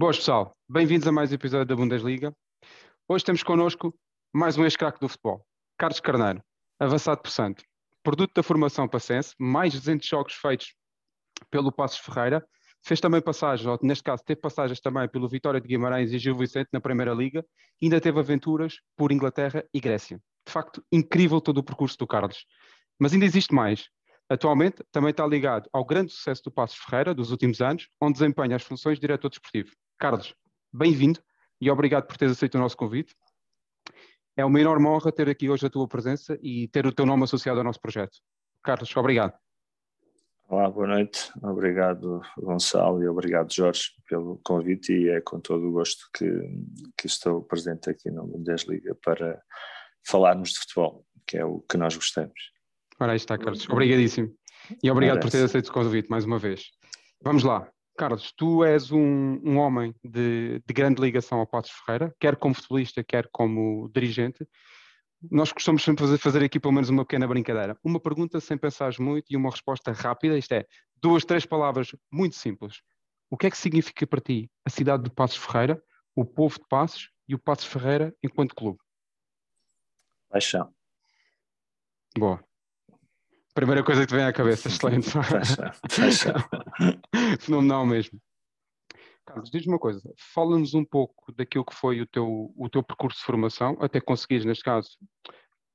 Boas pessoal, bem-vindos a mais um episódio da Bundesliga. Hoje temos connosco mais um ex-craque do futebol, Carlos Carneiro, avançado por Santo, produto da formação passense, mais de 200 jogos feitos pelo Passos Ferreira, fez também passagens, ou neste caso teve passagens também pelo Vitória de Guimarães e Gil Vicente na Primeira Liga, e ainda teve aventuras por Inglaterra e Grécia. De facto, incrível todo o percurso do Carlos. Mas ainda existe mais. Atualmente também está ligado ao grande sucesso do Passos Ferreira dos últimos anos, onde desempenha as funções de diretor desportivo. Carlos, bem-vindo e obrigado por teres aceito o nosso convite. É uma enorme honra ter aqui hoje a tua presença e ter o teu nome associado ao nosso projeto. Carlos, obrigado. Olá, boa noite. Obrigado, Gonçalo, e obrigado, Jorge, pelo convite. E é com todo o gosto que, que estou presente aqui no Bundesliga para falarmos de futebol, que é o que nós gostamos. Ora, aí está, Carlos. Obrigadíssimo. E obrigado Parece. por ter aceito o convite mais uma vez. Vamos lá. Carlos, tu és um, um homem de, de, grande ligação ao Passos Ferreira, quer como futebolista, quer como dirigente. Nós gostamos sempre fazer, fazer aqui pelo menos uma pequena brincadeira. Uma pergunta sem pensar muito e uma resposta rápida. Isto é, duas, três palavras muito simples. O que é que significa para ti a cidade de Passos Ferreira, o povo de Passos e o Passos Ferreira enquanto clube? Paixão. Boa. Primeira coisa que te vem à cabeça, excelente. Fenomenal mesmo. Carlos, diz-me uma coisa, fala-nos um pouco daquilo que foi o teu, o teu percurso de formação, até conseguires, neste caso,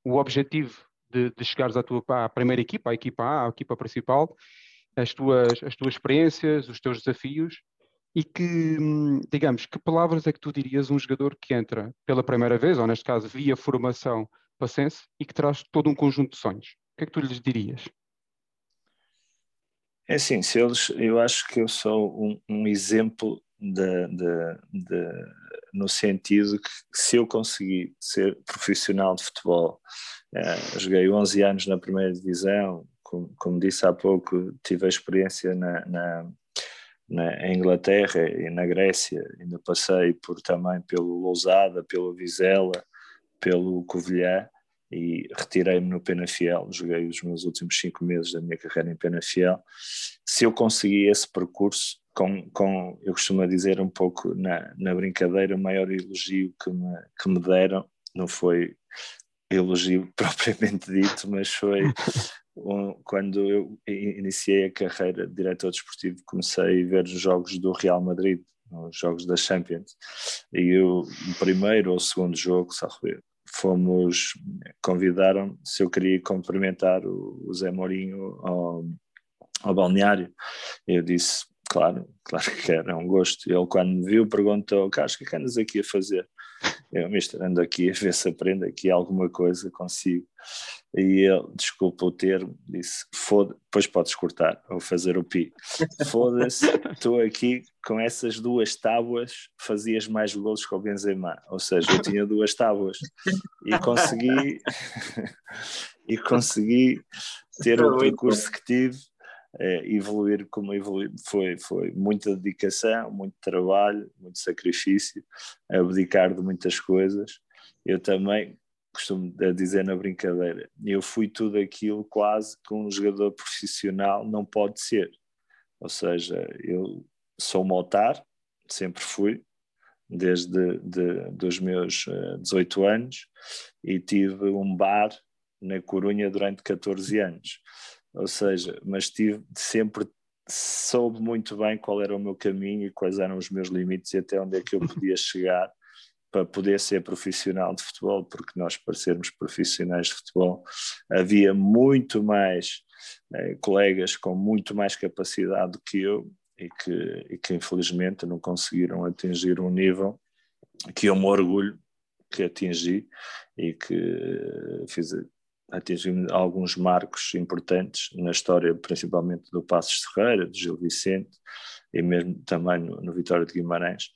o objetivo de, de chegares à tua à primeira equipa, à equipa A, à equipa principal, as tuas, as tuas experiências, os teus desafios e que, digamos, que palavras é que tu dirias a um jogador que entra pela primeira vez, ou neste caso via formação pacense, e que traz todo um conjunto de sonhos? Que é que tu lhes dirias? É assim, se eles, eu acho que eu sou um, um exemplo de, de, de, no sentido que se eu conseguir ser profissional de futebol, eh, joguei 11 anos na primeira divisão, como, como, disse há pouco, tive a experiência na, na, na Inglaterra e na Grécia, ainda passei por também pelo Lousada, pelo Vizela, pelo Covilhã, e retirei-me no Penafiel, joguei os meus últimos cinco meses da minha carreira em Penafiel. Se eu consegui esse percurso, com, com eu costumo dizer um pouco na, na brincadeira, o maior elogio que me, que me deram não foi elogio propriamente dito, mas foi um, quando eu iniciei a carreira de diretor desportivo, comecei a ver os jogos do Real Madrid, os jogos da Champions, e eu, o primeiro ou o segundo jogo, ver, fomos, convidaram se eu queria cumprimentar o, o Zé Mourinho ao, ao balneário. Eu disse, claro, claro que era, um gosto. Ele quando me viu perguntou, Carlos, o é que andas aqui a fazer? Eu, mister, ando aqui a ver se aprendo aqui alguma coisa consigo. E ele, desculpa o termo, disse: foda depois podes cortar ou fazer o pi. Foda-se, estou aqui com essas duas tábuas, fazias mais golos que o Benzema. Ou seja, eu tinha duas tábuas e consegui, e consegui ter o percurso que tive. É, evoluir como evoluir foi, foi muita dedicação, muito trabalho, muito sacrifício, abdicar de muitas coisas. Eu também, costumo dizer na brincadeira, eu fui tudo aquilo quase que um jogador profissional não pode ser. Ou seja, eu sou motar, sempre fui, desde de, dos meus 18 eh, anos, e tive um bar na Corunha durante 14 anos. Ou seja, mas tive sempre soube muito bem qual era o meu caminho e quais eram os meus limites e até onde é que eu podia chegar para poder ser profissional de futebol, porque nós, para sermos profissionais de futebol, havia muito mais eh, colegas com muito mais capacidade do que eu e que, e que infelizmente não conseguiram atingir um nível que eu me orgulho que atingi e que eh, fiz, atingimos alguns marcos importantes na história, principalmente do Passos Ferreira, do Gil Vicente e mesmo também no, no Vitória de Guimarães,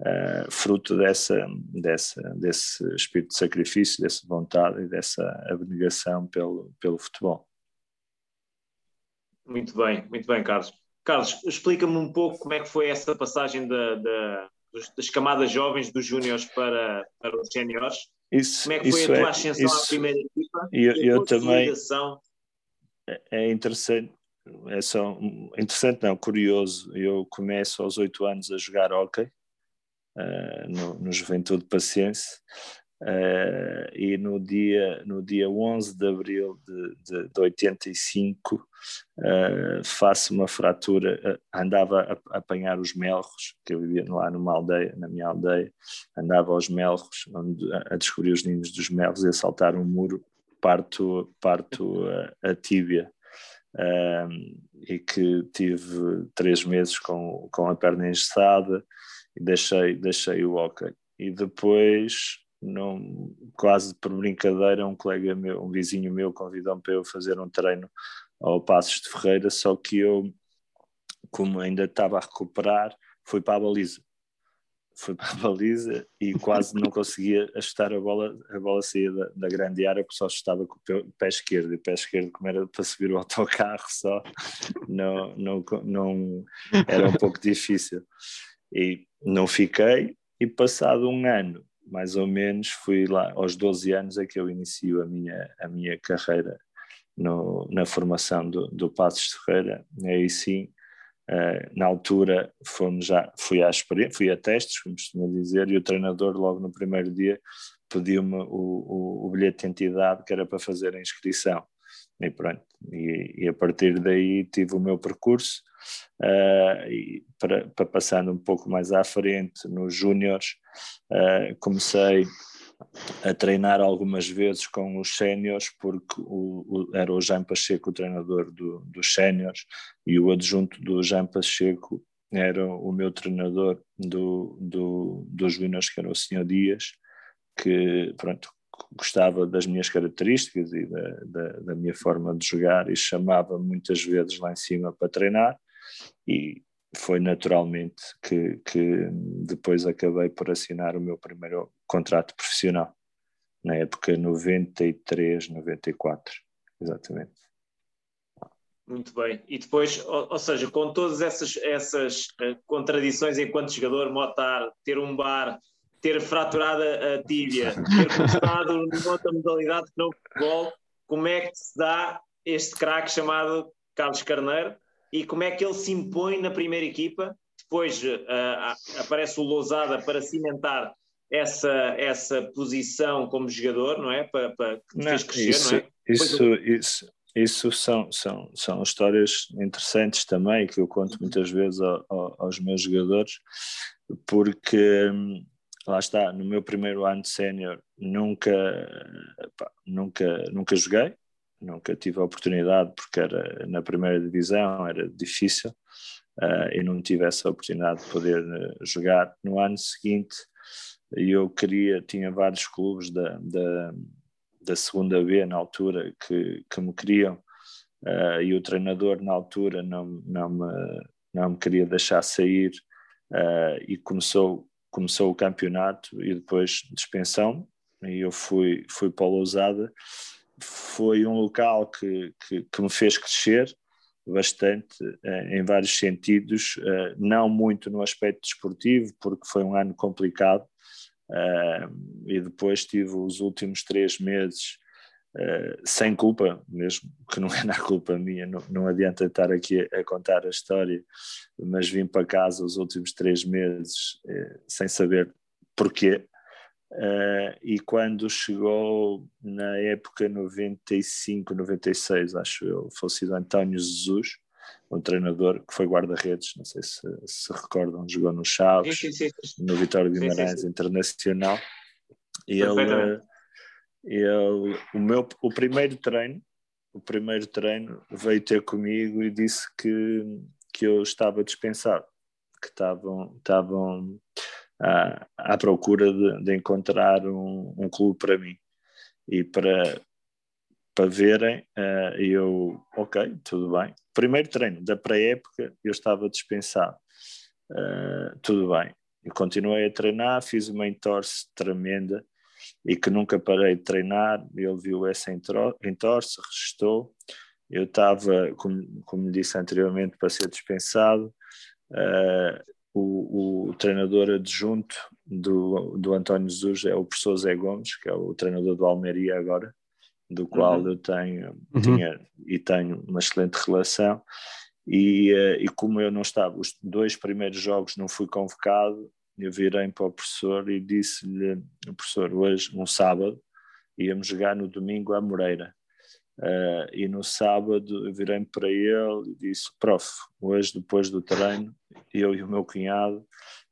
uh, fruto dessa, dessa, desse espírito de sacrifício, dessa vontade e dessa abnegação pelo, pelo futebol. Muito bem, muito bem, Carlos. Carlos, explica-me um pouco como é que foi essa passagem da, da, das camadas jovens dos júniores para, para os séniores. Isso, como é que foi a tua é, ascensão isso, à primeira equipa? Eu, eu também. É, é interessante, é só interessante não, curioso. Eu começo aos oito anos a jogar hockey uh, no, no Juventude Paciência. Uh, e no dia, no dia 11 de abril de, de, de 85 uh, faço uma fratura, uh, andava a, a, apanhar os melros, que eu vivia lá numa aldeia, na minha aldeia, andava aos melros, onde, a, a descobrir os ninhos dos melros e a saltar um muro, parto, parto a, a tíbia. e que tive três meses com, com a perna engessada e deixei, deixei o hockey. E depois não, quase por brincadeira, um colega meu, um vizinho meu, convidou-me para eu fazer um treino ao Passos de Ferreira, só que eu, como ainda estava a recuperar, fui para a baliza. Fui para a baliza e quase não conseguia ajustar a bola, a bola saía da, da grande área porque só estava com o pé, esquerdo. E o pé esquerdo, como era para subir o autocarro só, não, não, não, era um pouco difícil. E não fiquei, e passado um ano mais ou menos, fui lá aos 12 anos é que eu inicio a minha, a minha carreira no, na formação do, do Passos Ferreira, aí sim, uh, na altura fomos já, fui, à fui a testes, como costuma dizer, e o treinador logo no primeiro dia pediu-me o, o, o bilhete de entidade que era para fazer a inscrição. E pronto, e, e, a partir daí tive o meu percurso e para, para passando um pouco mais à frente nos júniores, uh, comecei a treinar algumas vezes com os séniores, porque o, o, era o Jean Pacheco o treinador do, dos séniores e o adjunto do Jean Pacheco era o meu treinador do, do, dos júniores, que era o Senhor Dias, que pronto, gostava das minhas características e da, da, da minha forma de jogar e chamava muitas vezes lá em cima para treinar e foi naturalmente que, que depois acabei por assinar o meu primeiro contrato profissional na época 93, 94, exatamente. Muito bem. E depois, ou, ou, seja, com todas essas, essas uh, contradições enquanto jogador, motar, ter um bar, ter fraturado a tíbia, ter começado noutra modalidade que não futebol, como é que se dá este craque chamado Carlos Carneiro e como é que ele se impõe na primeira equipa? Depois uh, aparece o Lousada para cimentar essa, essa posição como jogador, não é? Para, para que não, fez crescer, isso, não é? Isso, isso, isso são, são, são histórias interessantes também que eu conto muitas vezes aos meus jogadores, porque hum, lá está, no meu primeiro ano de sénior nunca, nunca, nunca joguei, nunca tive a oportunidade porque era na primeira divisão, era difícil uh, e não tive essa oportunidade de poder uh, jogar. No ano seguinte eu queria, tinha vários clubes da, da, da segunda B na altura que, que me queriam uh, e o treinador na altura não, não, me, não me queria deixar sair e começou começou o campeonato e depois dispensão e eu fui, fui para o Lousada. Foi um local que, que, que me fez crescer bastante eh, em vários sentidos, eh, não muito no aspecto desportivo, porque foi um ano complicado, eh, e depois tive os últimos três meses sem culpa mesmo, que não é na culpa minha, não, adianta estar aqui a, contar a história, mas vim para casa os últimos três meses sem saber porquê. Uh, e quando chegou na época 95, 96, acho eu, falecido António Jesus, um treinador que foi guarda-redes, não sei se se recordam, jogou no Chaves, sim, sim, sim. no Vitória Guimarães Internacional, e ele ele, o, meu, o primeiro treino, o primeiro treino veio ter comigo e disse que, que eu estava dispensado, que estavam, estavam à, à procura de, de encontrar um, um, clube para mim. E para, para verem, uh, eu, ok, tudo bem. Primeiro treino da pré-época, eu estava dispensado. Uh, tudo bem. Eu continuei a treinar, fiz uma entorse tremenda e que nunca parei de treinar. Ele viu essa entorse, registou. Eu estava, como, como disse anteriormente, para ser dispensado. Uh, o, o, treinador adjunto do, do António Jesus é o professor Zé Gomes, que é o treinador do Almeria agora, do qual uhum. eu tenho, uhum. tinha e tenho uma excelente relação. E, uh, e como eu não estava, os dois primeiros jogos não fui convocado, eu virei para o professor e disse-lhe, professor, hoje, um sábado, íamos jogar no domingo à Moreira. Uh, e no sábado eu virei para ele e disse: Prof, hoje, depois do treino, eu e o meu cunhado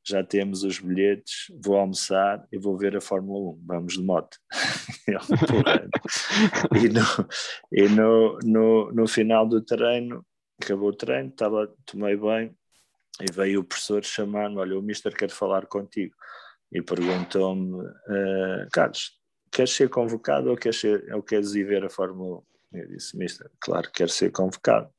já temos os bilhetes, vou almoçar e vou ver a Fórmula 1, vamos de moto. e no, e no, no, no, final do treino, acabou o treino, estava, tomei bem e veio o professor chamar-me, olha, o mister quer falar contigo. E perguntou-me, uh, Carlos, queres ser convocado ou queres, ser, ou queres ir ver a Fórmula 1? Eu disse, mister, claro que quero ser convocado.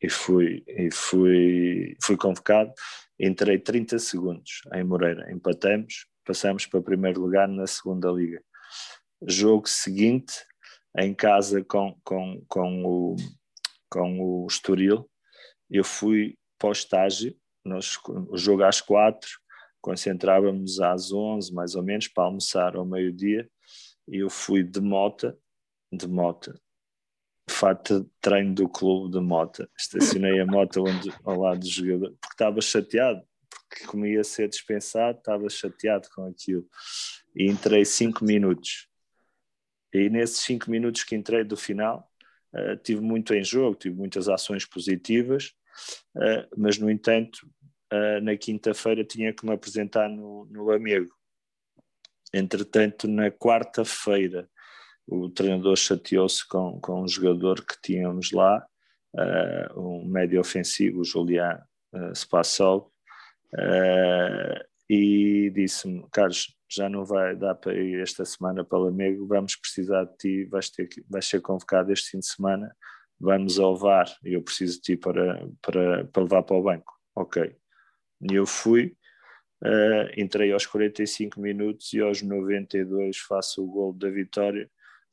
E fui, e fui, fui convocado Entrei 30 segundos em Moreira, empatamos, passamos para primeiro lugar na segunda liga. Jogo seguinte, em casa com, com, com, o, com o Estoril, eu fui para o estágio, nós, o jogo às quatro, concentrávamos às 11 mais ou menos para almoçar ao meio-dia e eu fui de mota, de mota, fato de treino do clube de Mota. Estacionei a moto onde, ao lado do jogador, porque estava chateado, porque como ia ser dispensado, estava chateado com aquilo. E entrei cinco minutos. E nesses cinco minutos que entrei do final, uh, tive muito em jogo, tive muitas ações positivas, uh, mas no entanto, uh, na quinta-feira tinha que me apresentar no, no Amigo. Entretanto, na quarta-feira, o treinador chateou-se com, com um jogador que tínhamos lá, uh, um médio ofensivo, o Julián uh, uh, e disse-me, Carlos, já não vai dar para ir esta semana para Lamego, vamos precisar de ti, vais, ter vais ser convocado este fim de semana, vamos ao VAR e eu preciso de ti para, para, para levar para o banco. Ok. E eu fui, uh, entrei aos 45 minutos e aos 92 faço o gol da vitória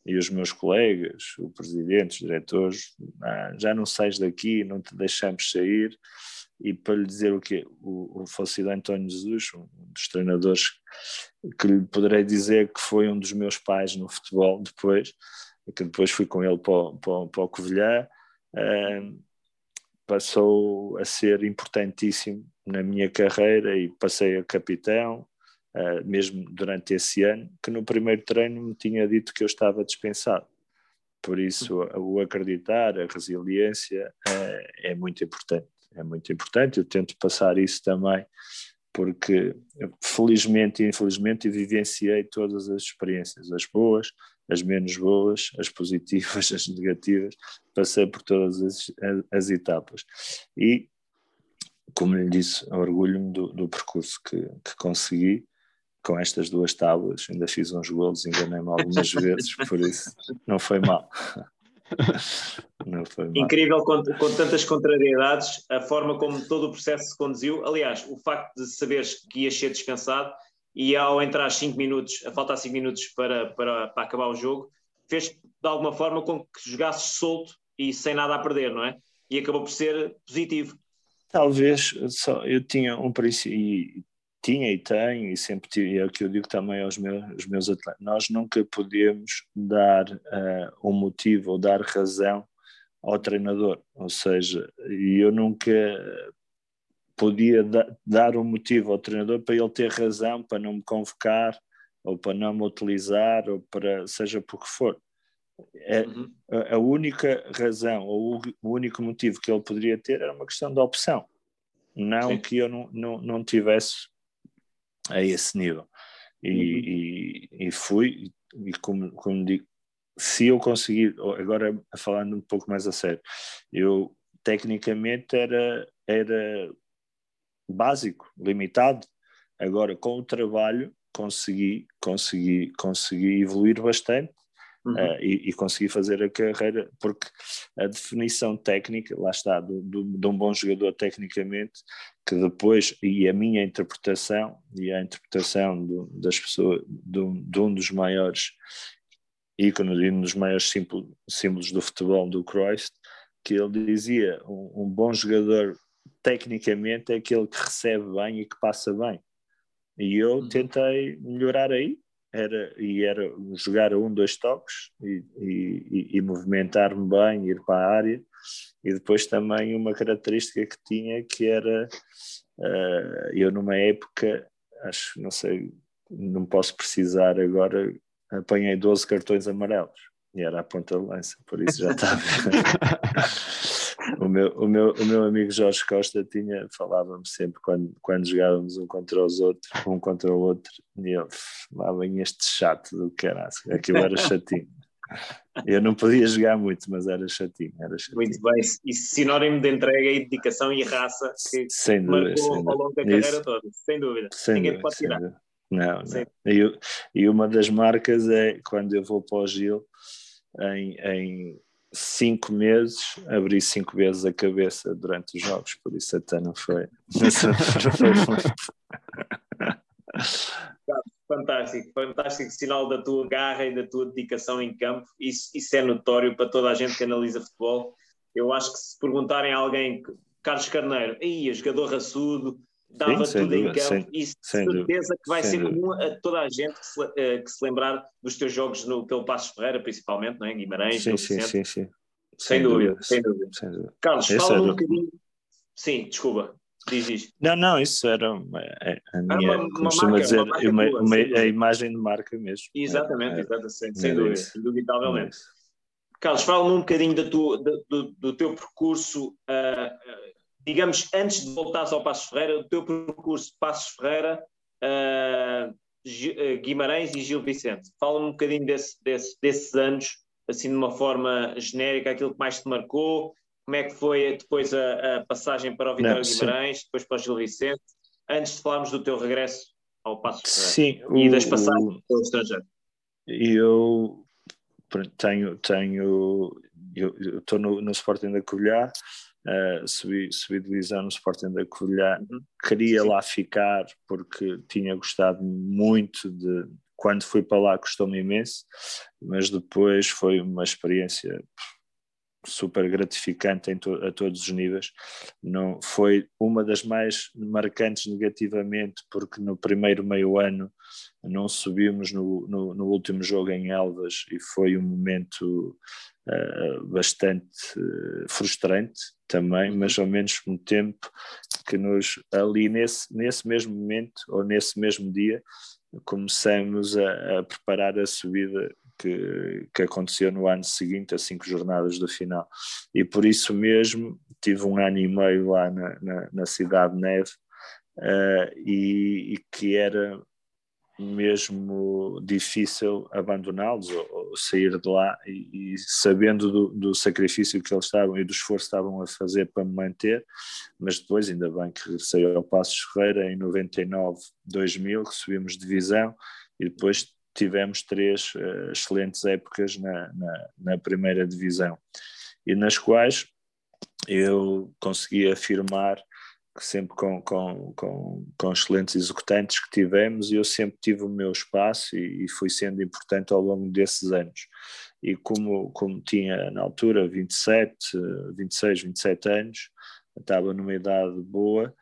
e os meus colegas, o presidente, os diretores, ah, já não sais daqui, não te deixamos sair. E para lhe dizer o que o, o falecido António Jesus, um dos treinadores que lhe poderei dizer que foi um dos meus pais no futebol depois, que depois fui com ele para, para, para o Covilhã, ah, passou a ser importantíssimo na minha carreira e passei a capitão, uh, mesmo durante esse ano, que no primeiro treino me tinha dito que eu estava dispensado. Por isso, o acreditar, a resiliência é, é muito importante. É muito importante. Eu tento passar isso também, porque felizmente e infelizmente vivenciei todas as experiências, as boas, as menos boas, as positivas, as negativas, passei por todas as, as etapas. E, como lhe disse, orgulho-me do, do percurso que, que consegui com estas duas tábuas, ainda fiz uns golos, enganei-me algumas vezes, por isso não foi mal. Não foi mal. Incrível com, com, tantas contrariedades, a forma como todo o processo se conduziu. Aliás, o facto de saberes que ias ser dispensado e ao entrar 5 minutos, a faltar 5 minutos para, para, para acabar o jogo, fez de alguma forma com que jogasses solto e sem nada a perder, não é? E acabou por ser positivo. Talvez só eu tinha um princípio tinha e tenho, e sempre tive, e é o que eu digo também aos meus, aos meus atletas, nós nunca podemos dar uh, um motivo ou dar razão ao treinador, ou seja, eu nunca podia da, dar um motivo ao treinador para ele ter razão para não me convocar, ou para não me utilizar, ou para seja por que for. É, uhum. a, a, única razão, ou o, o único motivo que ele poderia ter era uma questão de opção, não Sim. que eu não, não, não tivesse a esse nível. E, uhum. e, e, fui, e como, como digo, se eu conseguir, agora falando um pouco mais a sério, eu tecnicamente era, era básico, limitado. Agora, com o trabalho, consegui, consegui, consegui evoluir bastante uhum. uh, e, e, consegui fazer a carreira, porque a definição técnica, lá está, do, do, de um bom jogador tecnicamente, que depois, e a minha interpretação, e a interpretação do, das pessoas, do, de um dos maiores ícones e um dos maiores símbolos, símbolos do futebol, do Cruyff, que ele dizia, um, um bom jogador tecnicamente é aquele que recebe bem e que passa bem. E eu uhum. tentei melhorar aí, era, e era jogar a um, dois toques e, e, e movimentar-me bem, ir para a área. E depois também uma característica que tinha que era, uh, eu numa época acho, não sei, não posso precisar agora, apanhei 12 cartões amarelos e era a ponta de lança, por isso já estava. o, meu, o, meu, o meu amigo Jorge Costa tinha, falava-me sempre quando, quando jogávamos um contra os outros, um contra o outro, e ele, lá vem este chato do caralho, aquilo era chatinho. Eu não podia jogar muito, mas era chatinho, era chatinho. Muito bem, isso sinónimo de entrega e dedicação e raça que sem dúvida, marcou sem ao longo da isso, carreira toda, sem dúvida. Sem Ninguém dúvida, pode tirar. Não, não. E, e uma das marcas é quando eu vou para o Gil, em, em cinco meses, abri cinco vezes a cabeça durante os jogos, por isso até não foi. Fantástico, fantástico sinal da tua garra e da tua dedicação em campo. Isso, isso é notório para toda a gente que analisa futebol. Eu acho que se perguntarem a alguém, Carlos Carneiro, aí, jogador raçudo, dava Sim, tudo dúvida, em campo, sem, isso sem certeza dúvida, que vai ser dúvida. comum a toda a gente que se, uh, que se lembrar dos teus jogos no, pelo Passos Ferreira, principalmente, não é? Guimarães, sim, sim, sim, sim, Sem, sem dúvida, sem dúvida. Sem dúvida. Carlos, fala um bocadinho. Sim, desculpa. Diz isto. Não, não, isso era uma, é, a minha, uma, uma marca, dizer, uma uma, tua, uma, a imagem de marca mesmo. Exatamente, é, exatamente sem, sem dúvida, indubitavelmente. Carlos, fala-me um bocadinho tua, do, do teu percurso, uh, digamos, antes de voltares ao Passos Ferreira, do teu percurso Passos Ferreira, uh, Guimarães e Gil Vicente. Fala-me um bocadinho desse, desse, desses anos, assim de uma forma genérica, aquilo que mais te marcou, como é que foi depois a, a passagem para o Vitória Não, Guimarães, sim. depois para o Gil Vicente, antes de falarmos do teu regresso ao Passo sim, e o, das passagens pelo estrangeiro. Eu tenho, tenho eu estou no, no Sporting da Covilhã, uh, subi, subi divisão no Sporting da Covilhã, queria lá ficar porque tinha gostado muito de quando fui para lá custou-me imenso, mas depois foi uma experiência super gratificante to a todos os níveis. Não foi uma das mais marcantes negativamente, porque no primeiro meio ano não subimos no, no, no último jogo em Elvas e foi um momento uh, bastante uh, frustrante também, mas ao mesmo tempo que nos ali nesse, nesse mesmo momento ou nesse mesmo dia começamos a, a preparar a subida que, que aconteceu no ano seguinte, a cinco jornadas do final. E por isso mesmo tive um ano e meio lá na, na, na Cidade de Neve uh, e, e, que era mesmo difícil abandoná-los ou, ou, sair de lá e, e sabendo do, do, sacrifício que eles estavam e do esforço que estavam a fazer para me manter, mas depois ainda bem que regressei ao Passos Ferreira em 99, 2000, que subimos divisão e depois tivemos três uh, excelentes épocas na, na, na, primeira divisão e nas quais eu consegui afirmar que sempre com, com, com, com excelentes executantes que tivemos eu sempre tive o meu espaço e, e fui sendo importante ao longo desses anos. E como, como tinha na altura 27, 26, 27 anos estava numa idade boa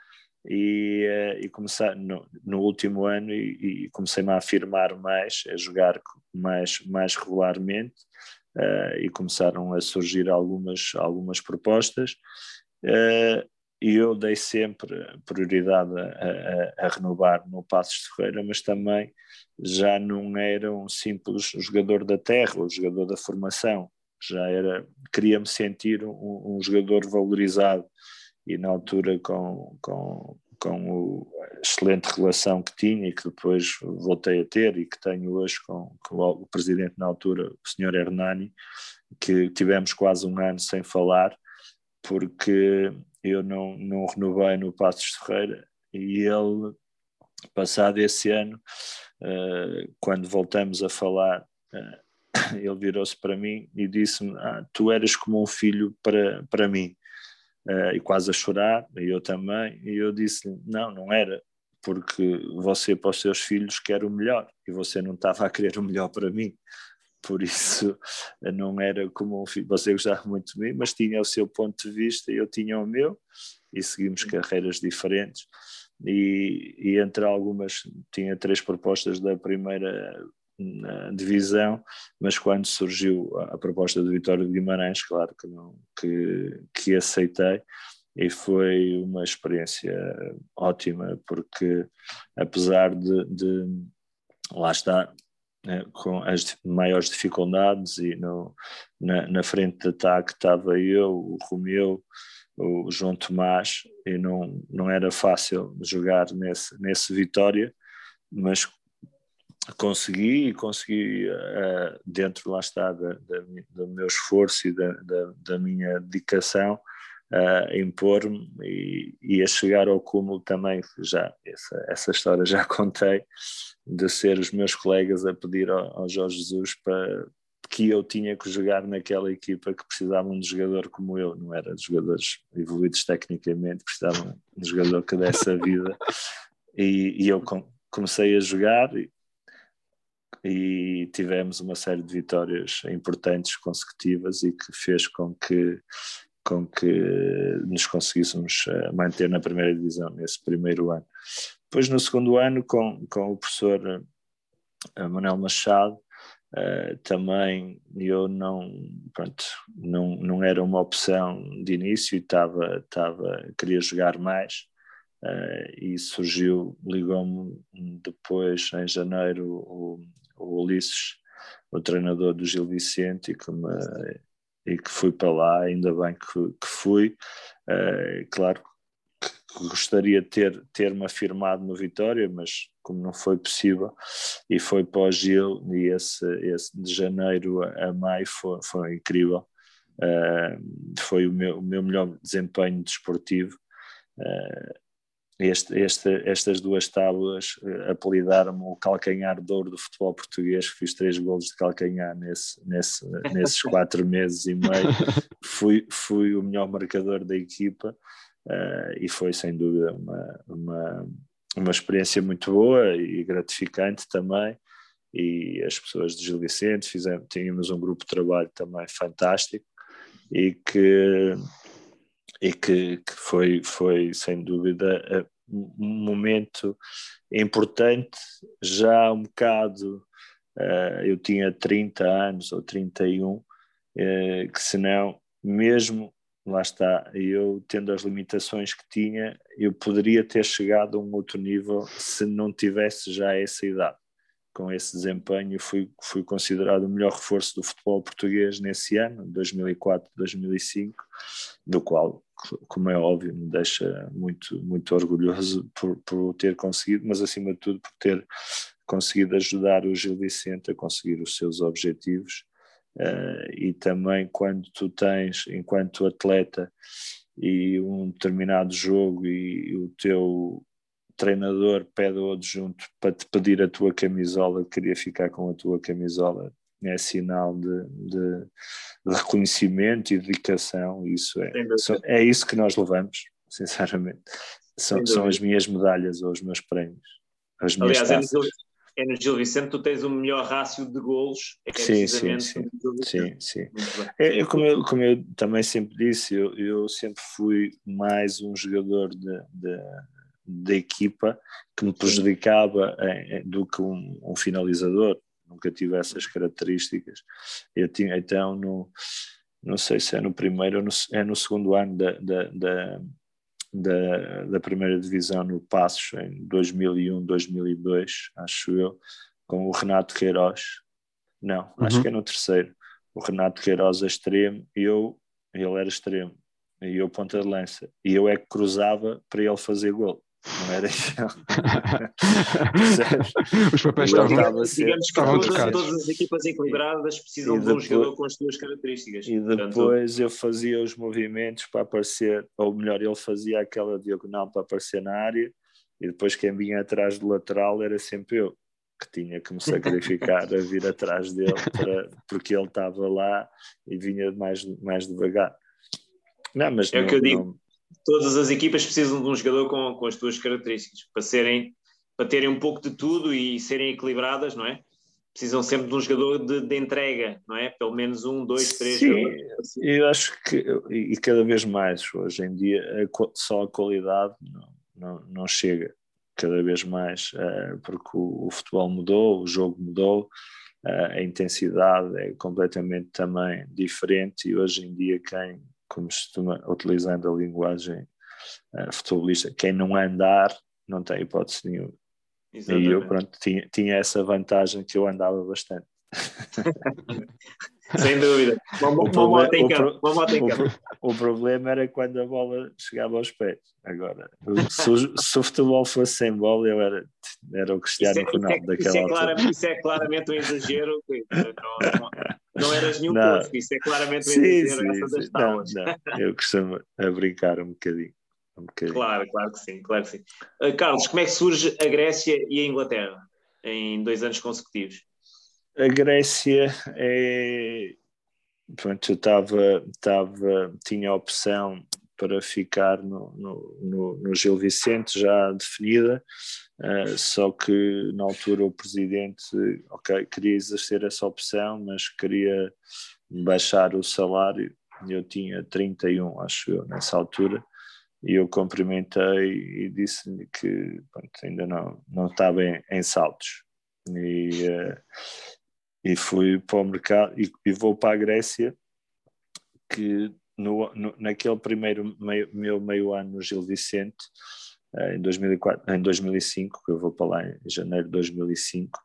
e, eh, e começar no, no, último ano e, e comecei-me a afirmar mais, a jogar mais, mais regularmente uh, e começaram a surgir algumas, algumas propostas uh, e eu dei sempre prioridade a, a, a, renovar no Passos de Ferreira, mas também já não era um simples jogador da terra, ou jogador da formação, já era, queria-me sentir um, um jogador valorizado e na altura com, com, com a excelente relação que tinha e que depois voltei a ter e que tenho hoje com, com o presidente na altura, o senhor Hernani, que tivemos quase um ano sem falar, porque eu não, não renovei no Passos Ferreira e ele, passado esse ano, uh, quando voltamos a falar, uh, ele virou-se para mim e disse-me: ah, Tu eras como um filho para, para mim uh, e quase a chorar, e eu também, e eu disse não, não era, porque você para os seus filhos quer o melhor, e você não estava a querer o melhor para mim, por isso não era como um filho, você gostava muito de mim, mas tinha o seu ponto de vista e eu tinha o meu, e seguimos carreiras diferentes, e, e entre algumas tinha três propostas. Da primeira na divisão, mas quando surgiu a proposta do Vitória de Guimarães, claro que não que, que aceitei e foi uma experiência ótima, porque apesar de, de lá está, né, com as maiores dificuldades e no, na, na, frente de ataque estava eu, o Romeu, o João Tomás e não, não era fácil jogar nesse, nesse Vitória, mas consegui consegui uh, dentro lá está da, da, do meu esforço e da, da, da minha dedicação uh, impor-me e, e, a chegar ao cúmulo também já essa, essa história já contei de ser os meus colegas a pedir ao, ao Jorge Jesus para que eu tinha que jogar naquela equipa que precisavam de um jogador como eu, não era de jogadores evoluídos tecnicamente, precisavam de um jogador que desse a vida. E, e eu com, comecei a jogar e, e tivemos uma série de vitórias importantes consecutivas e que fez com que com que nos conseguíssemos eh, manter na primeira divisão nesse primeiro ano. Depois no segundo ano com, com o professor eh, Manuel Machado Uh, também eu não, pronto, não, não era uma opção de início estava, estava, queria jogar mais uh, e surgiu, ligou-me depois em janeiro o, o Ulisses, o treinador do Gil Vicente e que, me, e que fui para lá, ainda bem que, que fui, uh, claro gostaria de ter ter-me afirmado no Vitória, mas como não foi possível e foi para o Gil e esse, esse de janeiro a maio foi, foi incrível. Uh, foi o meu, o meu melhor desempenho desportivo. Uh, este, este, estas duas tábuas uh, apelidaram-me o calcanhar de ouro do futebol português, fiz três golos de calcanhar nesse, nesse, nesses quatro meses e meio, fui, fui o melhor marcador da equipa uh, e foi sem dúvida uma, uma, uma experiência muito boa e gratificante também. E as pessoas de Gil Vicente fizemos, tínhamos um grupo de trabalho também fantástico e que e que, que foi, foi sem dúvida um momento importante, já um bocado, uh, eu tinha 30 anos ou 31, uh, eh, que senão, mesmo lá está, eu tendo as limitações que tinha, eu poderia ter chegado a um outro nível se não tivesse já essa idade. Com esse desempenho, fui, fui considerado o melhor reforço do futebol português nesse ano, 2004-2005, do qual, como é óbvio, me deixa muito, muito orgulhoso por, por ter conseguido, mas acima de tudo por ter conseguido ajudar o Gil Vicente a conseguir os seus objetivos. Uh, e também quando tu tens, enquanto atleta, e um determinado jogo e o teu treinador pede ao adjunto para te pedir a tua camisola, queria ficar com a tua camisola, é sinal de, de, de reconhecimento e dedicação. Isso é, é isso que nós levamos, sinceramente. São, são as minhas medalhas ou os meus prémios. As minhas Aliás, taças é no Gil Vicente tu tens o melhor rácio de golos. É, é sim, sim, sim, sim, sim. É, é, como, eu, como eu também sempre disse, eu, eu sempre fui mais um jogador de, de, de equipa que me prejudicava em, do que um, um, finalizador. Nunca tive essas características. Eu tinha então no não sei se é no primeiro ou no, é no segundo ano da, da, da da, da primeira divisão no Passos em 2001, 2002, acho eu, com o Renato Queiroz. Não, uhum. acho que é no terceiro. O Renato Queiroz é extremo e eu, ele era extremo, e eu ponta de lança. E eu é que cruzava para ele fazer gol não era Os papéis estavam, digamos que estavam todas, todas, as equipas equilibradas precisam depois, de um jogador com as suas características. E depois Portanto, eu fazia os movimentos para aparecer, ou melhor, ele fazia aquela diagonal para aparecer na área, e depois quem vinha atrás do lateral era sempre eu, que tinha que me sacrificar a vir atrás dele, para, porque ele estava lá e vinha mais, mais devagar. Não, mas é o que eu digo todas as equipas precisam de um jogador com, com as suas características para serem para terem um pouco de tudo e serem equilibradas, não é? Precisam sempre de um jogador de, de entrega, não é? Pelo menos um, dois, três. Sim, eu acho que e cada vez mais hoje em dia só a qualidade não, não, não chega cada vez mais eh, porque o, o futebol mudou, o jogo mudou, eh, a intensidade é completamente também diferente e hoje em dia quem como costuma, utilizando a linguagem uh, futebolista, quem não andar não tem hipótese nenhuma. Exatamente. E eu, pronto, tinha, tinha essa vantagem que eu andava bastante. Sem dúvida. Uma, o, moto em campo, uma moto em campo. O, o, problema era quando a bola chegava aos pés. Agora, se o, se o futebol fosse sem bola, eu era, era o Cristiano é, Ronaldo é, daquela isso é, altura. isso é claramente um exagero. Não, não, não eras nenhum não. isso é claramente um sim, exagero. Sim, sim. Não, não, eu costumo a brincar um bocadinho. Um bocadinho. Claro, claro que sim, claro que sim. Uh, Carlos, como é que surge a Grécia e a Inglaterra em dois anos consecutivos? A Grécia é. Pronto, eu estava, tinha a opção para ficar no, no, no, no Gil Vicente já definida, uh, só que na altura o presidente, queria exercer essa opção, mas queria baixar o salário, eu tinha 31, acho eu, nessa altura, e eu cumprimentei e disse-lhe que pronto, ainda não, não estava em, em saltos. E, uh, e fui para o mercado e, e vou para a Grécia que no, no, naquele primeiro meio, meu meio ano no Gil Vicente uh, em, 2004, em 2005 que eu vou para lá em janeiro de 2005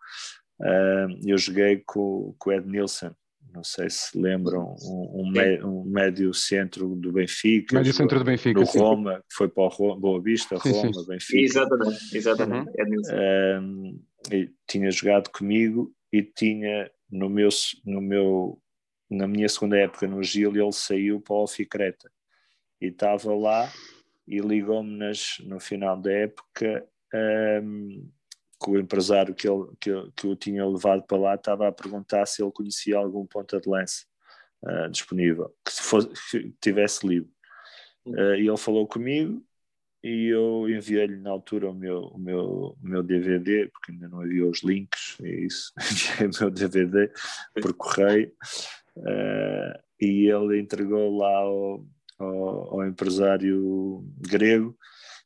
uh, eh, eu joguei com, com o Ed Nilsson não sei se lembram, um, um, mé, um médio centro do Benfica. Médio centro do Benfica. Do Roma, que foi para o Roma, Boa Vista, sim, Roma, sim. Benfica. Exatamente, exatamente. Uhum. Um, tinha jogado comigo e tinha no meu, no meu, na minha segunda época no Gil, ele saiu para o Alficreta e estava lá e ligou-me no final da época um, que o empresário que, ele, que, que o tinha levado para lá estava a perguntar se ele conhecia algum ponta de lança uh, disponível, que, fosse, que tivesse livre. Uh, e ele falou comigo e eu enviei-lhe na altura o meu, o, meu, o meu DVD, porque ainda não havia os links, e isso, enviei o meu DVD por correio, uh, e ele entregou lá ao, ao, ao, empresário grego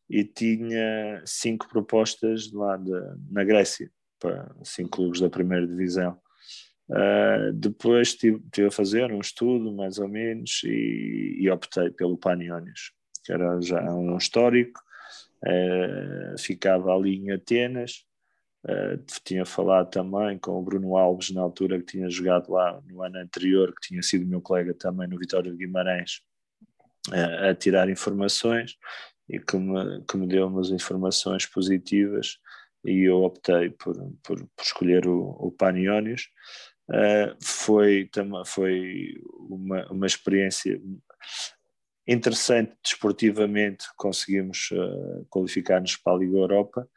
e tinha cinco propostas lá de, na Grécia, para cinco clubes da primeira divisão. Uh, depois estive, a fazer um estudo, mais ou menos, e, e optei pelo Panionios que era já um histórico, uh, ficava ali em Atenas. Uh, tinha falado também com o Bruno Alves na altura que tinha jogado lá no ano anterior, que tinha sido meu colega também no Vitória de Guimarães, uh, a tirar informações e que me, que me deu umas informações positivas e eu optei por, por, por escolher o, o Panionios. Uh, foi, foi uma, uma experiência interessante desportivamente, conseguimos uh, qualificar-nos para a Liga Europa.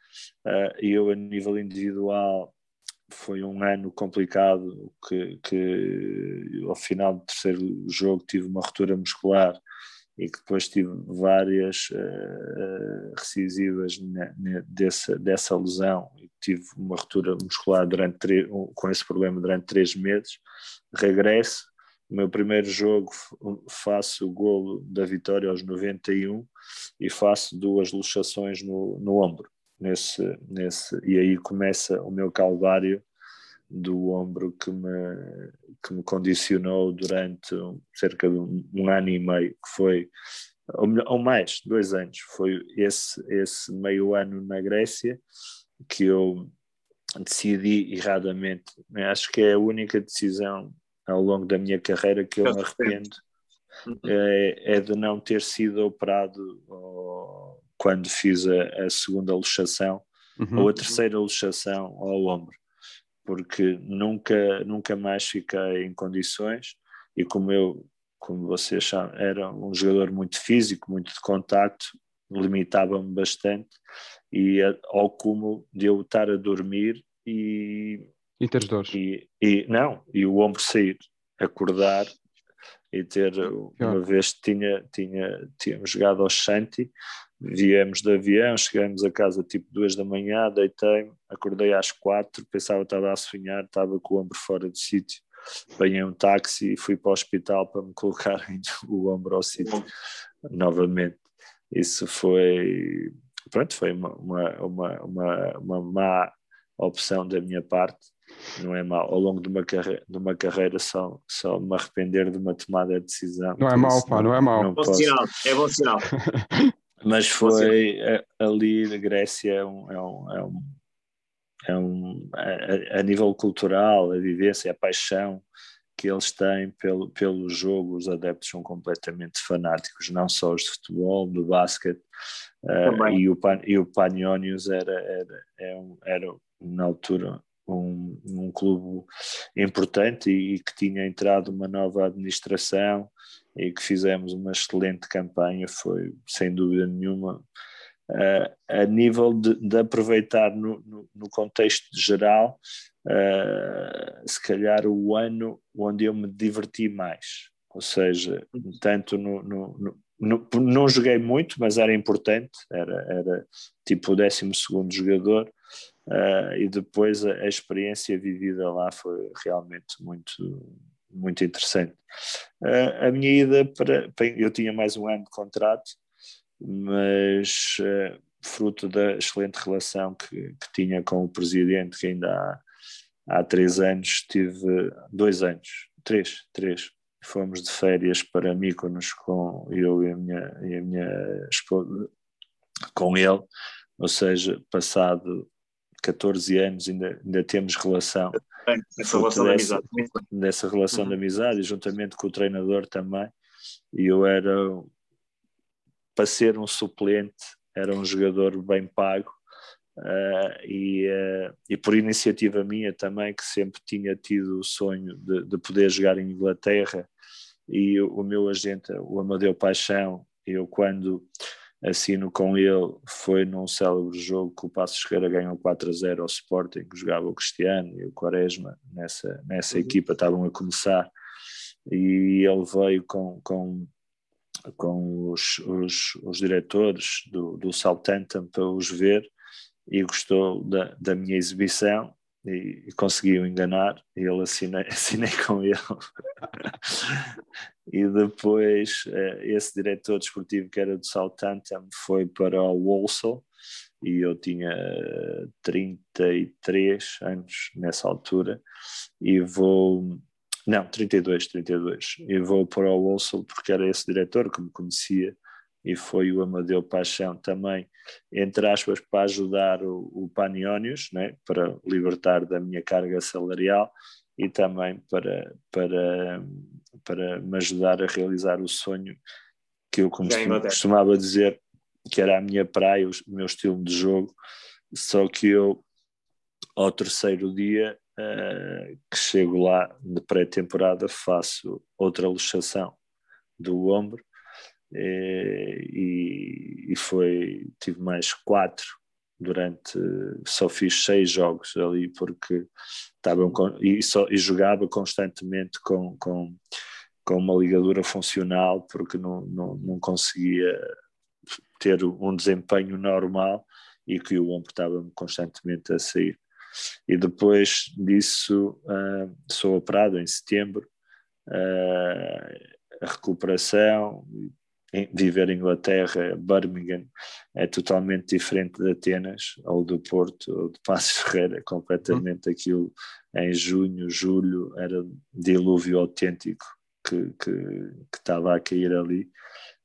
Uh, eu, a nível individual, foi um ano complicado, que, que ao final do terceiro jogo tive uma ruptura muscular e que depois tive várias uh, recisivas dessa, dessa lesão e tive uma ruptura muscular durante com esse problema durante três meses. Regresso, o meu primeiro jogo faço o golo da vitória aos 91 e faço duas luxações no, no ombro. Nesse, nesse, e aí começa o meu calvário do ombro que me, que me condicionou durante cerca de um, um ano e meio, que foi, ou, ou, mais, dois anos, foi esse, esse meio ano na Grécia que eu decidi erradamente, acho que é a única decisão ao longo da minha carreira que eu me arrependo uhum. é, é, de não ter sido operado ou, quando fiz a, a segunda luxação uhum. ou a terceira luxação ao ombro, porque nunca, nunca mais fiquei em condições e como eu, como vocês sabem, era um jogador muito físico, muito de contacto, limitava-me bastante e ao como de eu estar a dormir e e ter dores. E, e, não, e o ombro sair, acordar e ter, uma vez tinha, tinha, tínhamos jogado ao Shanti, viemos de avião, chegamos a casa tipo duas da manhã, deitei-me, acordei às quatro, pensava que estava a sonhar, estava com o ombro fora do sítio, apanhei um táxi e fui para o hospital para me colocarem o ombro ao sítio novamente. Isso foi, pronto, foi uma, uma, uma, uma má opção da minha parte, não é mau. Ao longo de uma carreira, de uma carreira só, só me arrepender de uma tomada de decisão. Não é mau, pá, não é mau. Bom sinal, é bom sinal. Mas foi ali na Grécia é um, é um, é um, é um a, a, nível cultural, a vivência, a paixão que eles têm pelo, pelo jogo, os adeptos são completamente fanáticos, não só os de futebol, do basquete, uh, e, o, e o Panionios era, era, era, é era na altura um, um clube importante e, e, que tinha entrado uma nova administração e que fizemos uma excelente campanha, foi sem dúvida nenhuma. Uh, a nível de, de aproveitar no, no, no, contexto geral, uh, se calhar o ano onde eu me diverti mais, ou seja, tanto no, no, no não joguei muito, mas era importante, era, era tipo o 12 jogador, Uh, e depois a, a, experiência vivida lá foi realmente muito muito interessante. Uh, a minha ida para, eu tinha mais um ano de contrato, mas uh, fruto da excelente relação que, que, tinha com o presidente, que ainda há, há três anos tive dois anos, três, três. Fomos de férias para Mykonos com eu e a minha, e a minha esposa, com ele, ou seja, passado 14 anos ainda, ainda temos relação. Essa relação dessa, de amizade. Dessa relação uhum. de amizade, juntamente com o treinador também. E eu era, para ser um suplente, era um jogador bem pago. Uh, e, uh, e por iniciativa minha também, que sempre tinha tido o sonho de, de poder jogar em Inglaterra, e o, o meu agente, o Amadeu Paixão, eu quando assino com ele foi num célebre jogo que o Passos Ferreira ganhou 4 a 0 ao Sporting, que jogava o Cristiano e o Quaresma nessa, nessa uhum. equipa, estavam a começar e ele veio com, com, com os, os, os diretores do, do Southampton para os ver e gostou da, da minha exibição e, e conseguiu enganar e ele assinei, assinei com ele e depois eh, esse diretor desportivo que era do Southampton foi para o Walsall e eu tinha 33 anos nessa altura e vou não, 32, 32 e vou para o Walsall porque era esse diretor que me conhecia e foi o Amadeu Paixão também, entre aspas, para ajudar o, o Panionios, né, para libertar da minha carga salarial e também para, para, para me ajudar a realizar o sonho que eu costumava dizer que era a minha praia, o meu estilo de jogo, só que eu ao terceiro dia uh, que chego lá de pré-temporada faço outra luxação do ombro eh, e, e foi tive mais quatro durante só fiz seis jogos ali porque estavam e, só, e jogava constantemente com, com, com uma ligadura funcional porque não, não, não conseguia ter um desempenho normal e que o ombro estava constantemente a sair. E depois disso uh, sou operado em setembro uh, a recuperação viver em Inglaterra, Birmingham, é totalmente diferente de Atenas, ou do Porto, ou de Passos Ferreira, completamente aquilo em junho, julho, era dilúvio autêntico que, que, que estava a cair ali.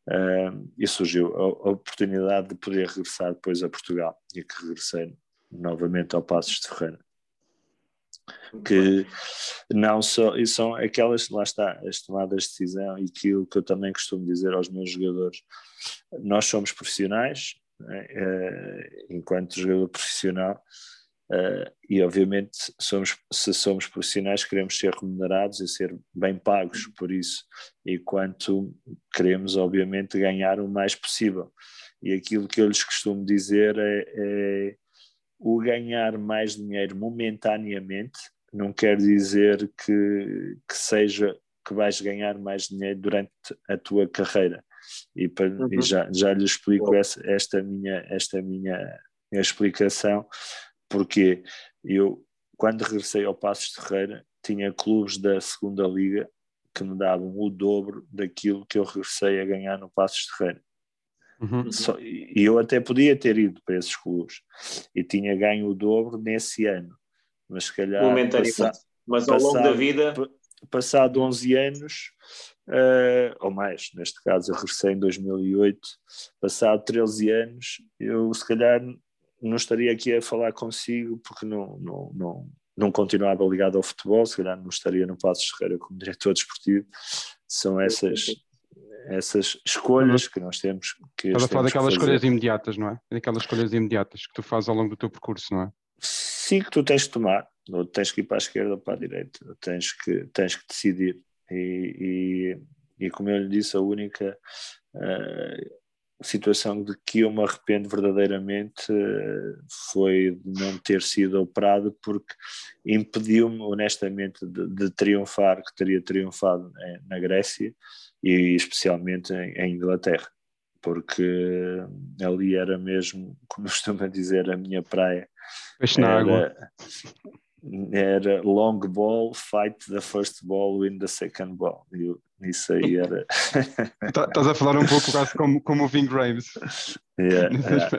Uh, e surgiu a, a, oportunidade de poder regressar depois a Portugal e que regressei novamente ao Passos de Ferreira que não só, e são aquelas, lá está, as tomadas de decisão e aquilo que eu também costumo dizer aos meus jogadores, nós somos profissionais, né, uh, enquanto jogador profissional, uh, e obviamente somos, se somos profissionais queremos ser remunerados e ser bem pagos por isso, e quanto queremos obviamente ganhar o mais possível, e aquilo que eu lhes costumo dizer é, é o ganhar mais dinheiro momentaneamente. Não quer dizer que, que seja que vais ganhar mais dinheiro durante a tua carreira. E, para, uhum. e já, já lhe explico essa, esta minha, esta minha, minha explicação, porque eu, quando regressei ao Passos de Ferreira, tinha clubes da segunda liga que me davam o dobro daquilo que eu regressei a ganhar no Passos de Ferreira. Uhum. Só, e eu até podia ter ido para esses clubes e tinha ganho o dobro nesse ano mas se calhar. Momentaneamente. Mas ao longo da vida. Passado 11 anos, uh, ou mais, neste caso eu regressei em 2008, passado 13 anos, eu se calhar não estaria aqui a falar consigo porque não, não, não, não continuava ligado ao futebol, se calhar não estaria no Passo de Ferreira como diretor desportivo. São essas, essas escolhas que nós temos. Que Estás a falar daquelas escolhas imediatas, não é? Daquelas escolhas imediatas que tu fazes ao longo do teu percurso, não é? Sim, que tu tens de tomar. Ou tens que ir para a esquerda ou para a direita. Tens que, tens que decidir. E, e, e como eu lhe disse, a única uh, situação de que eu me arrependo verdadeiramente uh, foi de não ter sido operado porque impediu-me honestamente de, de, triunfar, que teria triunfado na Grécia e especialmente em, Inglaterra porque ali era mesmo, como costuma dizer, a minha praia. Peixe na água. Era long ball, fight the first ball, win the second ball. Isso aí era. Tá, estás a falar um pouco quase como, como o Ving Rames. Yeah, yeah.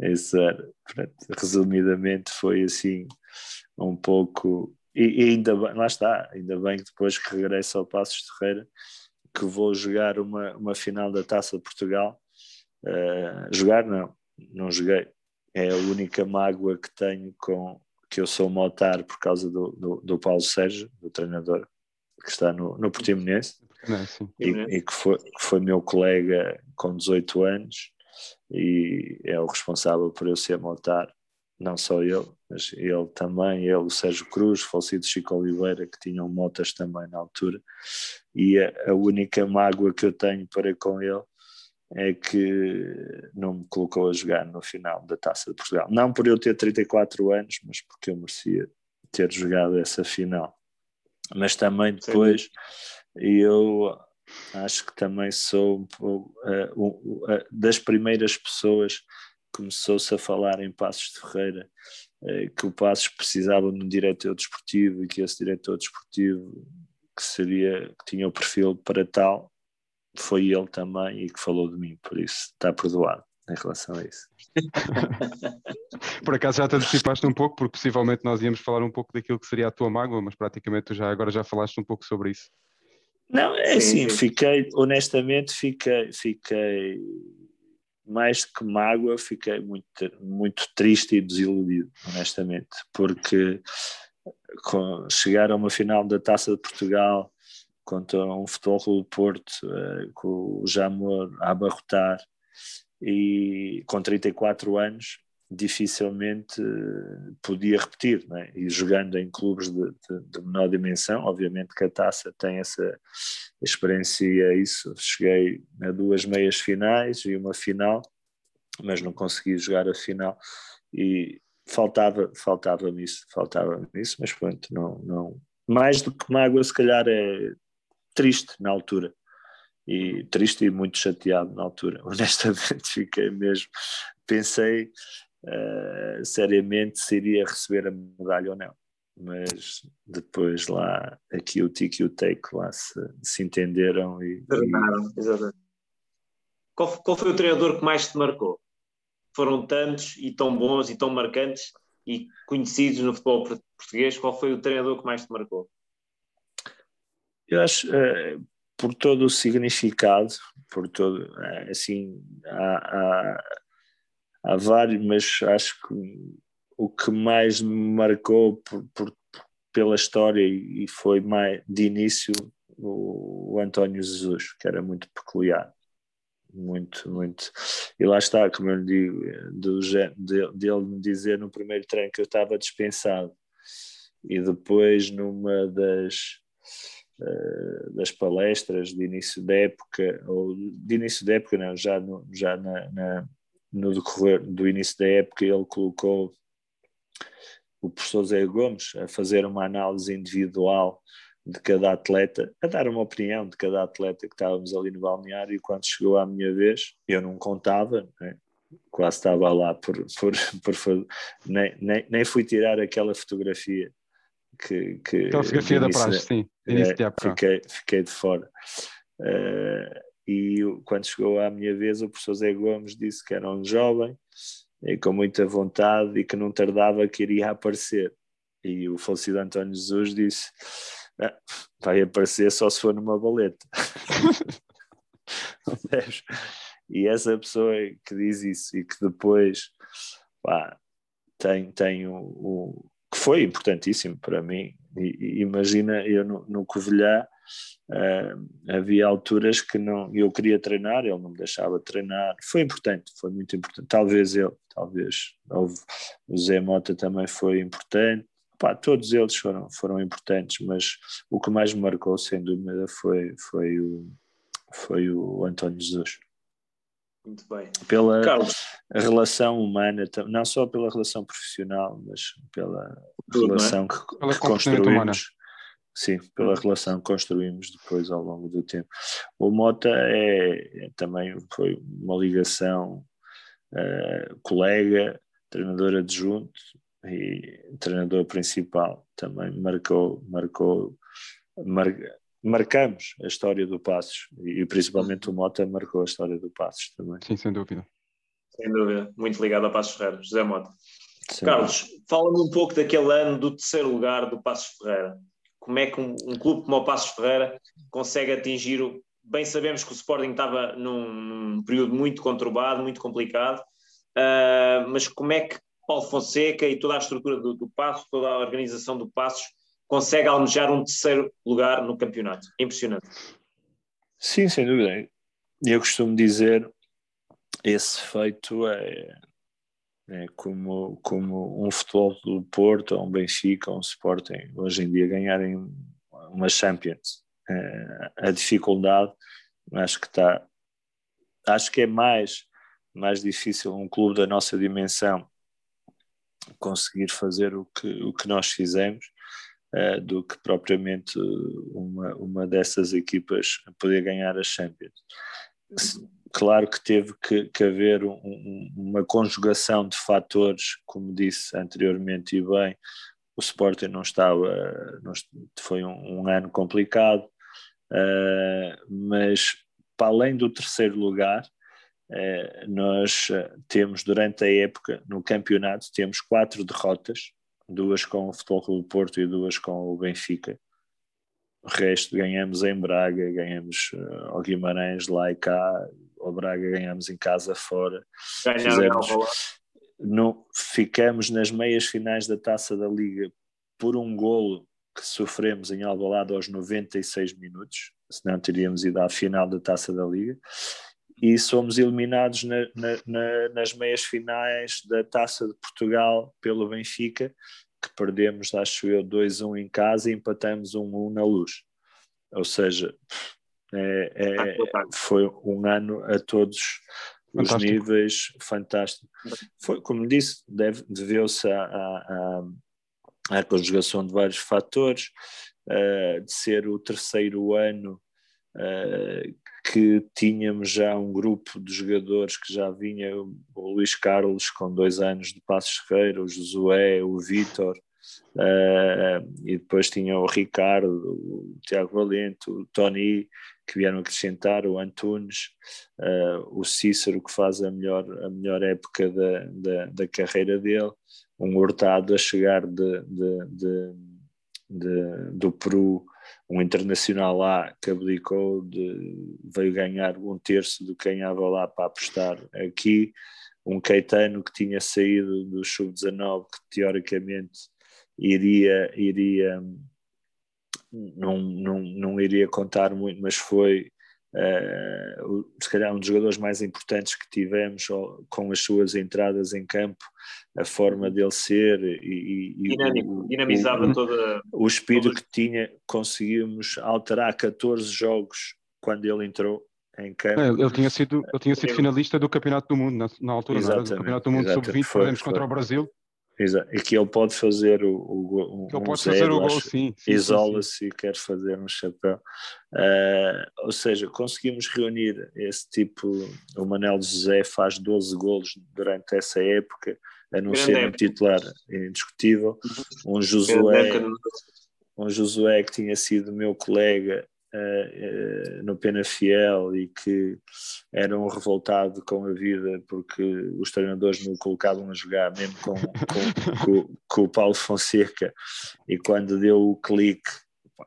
isso era. Resumidamente, foi assim um pouco. E, e, ainda bem, lá está, ainda bem que depois que regresso ao Passos de Ferreira, que vou jogar uma, uma final da Taça de Portugal. Uh, jogar não, não joguei. É a única mágoa que tenho com que eu sou motar por causa do, do, do Paulo Sérgio, do treinador que está no, no Portimonense. E, e, que, foi, que foi meu colega com 18 anos e é o responsável por eu ser motar. Não só ele, mas ele também, ele, o Sérgio Cruz, o falecido Chico Oliveira, que tinham motas também na altura, e a, a, única mágoa que eu tenho para com ele é que não me colocou a jogar no final da Taça de Portugal. Não por eu ter 34 anos, mas porque eu merecia ter jogado essa final. Mas também depois, e eu acho que também sou uh, uh, uh, das primeiras pessoas começou-se a falar em Passos de Ferreira eh, que o Passos precisava de um diretor desportivo e que esse diretor desportivo que seria que tinha o perfil para tal foi ele também e que falou de mim, por isso está perdoado em relação a isso. por acaso já te antecipaste um pouco, porque possivelmente nós íamos falar um pouco daquilo que seria a tua mágoa, mas praticamente tu já agora já falaste um pouco sobre isso. Não, é assim, fiquei, honestamente, fiquei, fiquei mais que mágoa, fiquei muito, muito triste e desiludido, honestamente, porque com, chegar a uma final da Taça de Portugal contra um Futebol Clube Porto, uh, com o Jamor a abarrotar e com 34 anos, dificilmente uh, podia repetir, né? e jogando em clubes de, de, de, menor dimensão, obviamente que a taça tem essa experiência, isso, cheguei a duas meias finais e uma final, mas não consegui jogar a final. E faltava faltava isso, faltava isso, mas pronto, não, não, mais do que mágoa se calhar é triste na altura, e triste e muito chateado na altura, honestamente fiquei mesmo, pensei uh, seriamente se iria receber a medalha ou não. Mas depois lá, aqui o Tiki e o Take lá se, se entenderam e. e... Qual, qual foi o treinador que mais te marcou? Foram tantos e tão bons e tão marcantes e conhecidos no futebol português. Qual foi o treinador que mais te marcou? Eu acho, uh, por todo o significado, por todo, uh, assim, há, há há vários, mas acho que o que mais me marcou por, por, pela história e foi mais de início o, o António Jesus, que era muito peculiar muito, muito. E lá está, como eu lhe digo, de, dele me dizer no primeiro treino que eu estava dispensado e depois numa das, das palestras de início da época, ou de início da época não, já, no, já na, na, no decorrer do início da época, ele colocou o professor Zé Gomes a fazer uma análise individual de cada atleta, a dar uma opinião de cada atleta que estávamos ali no balneário e quando chegou à minha vez, eu não contava, né? quase estava lá por, por, por nem, nem, nem fui tirar aquela fotografia que, que aquela fotografia da praxe, sim, início de época. Fiquei, fiquei de fora. Uh, e quando chegou à minha vez o professor Zé Gomes disse que era um jovem e com muita vontade e que não tardava que iria aparecer. E o falecido António Jesus disse: ah, vai aparecer só se for numa baleta. e essa pessoa que diz isso e que depois pá, tem, tem que foi importantíssimo para mim. E, e imagina, eu no, no Covilhã uh, havia alturas que não, eu queria treinar, ele não me deixava treinar. Foi importante, foi muito importante. Talvez ele, talvez houve, o Zé Mota também foi importante. Pá, todos eles foram, foram importantes, mas o que mais me marcou, sem dúvida, foi, foi, o, foi o António Jesus. Muito bem. Pela Carlos. relação humana, não só pela relação profissional, mas pela Tudo, é? relação é? que, pela que construímos. Humana. Sim, pela uhum. relação que construímos depois ao longo do tempo. O Mota é, é também foi uma ligação uh, colega, treinador adjunto e treinador principal. Também marcou, marcou, mar, marcamos a história do Passos e, principalmente o Mota marcou a história do Passos também. Sim, sem dúvida. Sem dúvida, muito ligado ao Passos Ferreira, José Mota. Sim. Carlos, fala-me um pouco daquele ano do terceiro lugar do Passos Ferreira. Como é que um, um clube como o Passos Ferreira consegue atingir o. Bem sabemos que o Sporting estava num, num período muito conturbado, muito complicado, uh, mas como é que Paulo Fonseca e toda a estrutura do, do Passos, toda a organização do Passos, consegue almejar um terceiro lugar no campeonato. Impressionante. Sim, sem dúvida. Eu costumo dizer esse feito é, é como, como um futebol do Porto, ou um Benfica, ou um Sporting, hoje em dia ganharem uma Champions. É, a dificuldade, acho que está, acho que é mais, mais difícil um clube da nossa dimensão conseguir fazer o que, o que nós fizemos uh, do que propriamente uma, uma dessas equipas poder ganhar a Champions. Claro que teve que, que haver um, uma conjugação de fatores, como disse anteriormente e bem, o Sporting não estava, não, foi um, um ano complicado, uh, mas para além do terceiro lugar, uh, nós temos durante a época no campeonato temos quatro derrotas duas com o Futebol Clube do Porto e duas com o Benfica. O resto ganhamos em Braga, ganhamos uh, ao Guimarães lá e cá, ao Braga ganhamos em casa fora. Fizemos, no, ficamos nas meias finais da Taça da Liga por um golo que sofremos em Alvalade aos 96 minutos, senão teríamos ido à final da Taça da Liga e somos eliminados na, na, na, nas meias finais da Taça de Portugal pelo Benfica, que perdemos, acho eu, 2-1 em casa e empatamos 1-1 na luz. Ou seja, é, é, foi um ano a todos os fantástico. níveis fantástico. Foi, como disse, deveu-se à, à, à, conjugação de vários fatores, uh, de ser o terceiro ano uh, que tínhamos já um grupo de jogadores que já vinha o Luís Carlos com dois anos de Passos Ferreira, o Josué, o Vítor, uh, e depois tinha o Ricardo, o Tiago Valente, o Tony, que vieram acrescentar, o Antunes, uh, o Cícero, que faz a melhor, a melhor época da, da, da carreira dele, um Hurtado a chegar de, de, de, de do Peru um internacional lá que abdicou, de, veio ganhar um terço do que ganhava lá para apostar aqui, um Caetano que tinha saído do Sub-19, que teoricamente iria, iria não, não, não iria contar muito, mas foi uh, se calhar um dos jogadores mais importantes que tivemos com as suas entradas em campo, a forma dele ser e, e Dinâmico, o, dinamizava o, toda o espírito que tinha, conseguimos alterar 14 jogos quando ele entrou em campo. É, ele tinha sido, ele tinha sido finalista do Campeonato do Mundo na, na altura, do Campeonato do Mundo Sub-20, perdemos contra o Brasil Exato. E que ele pode fazer o, o, ele um pode zero, fazer o gol, sim. Isola-se e quer fazer um chapéu. Uh, ou seja, conseguimos reunir esse tipo. O Manel José faz 12 golos durante essa época, a não Grande ser época. um titular indiscutível. Um Josué, um Josué que tinha sido meu colega uh, uh, no Penafiel e que era um revoltado com a vida porque os treinadores me colocavam a jogar mesmo com, com, com, com o Paulo Fonseca. E quando deu o clique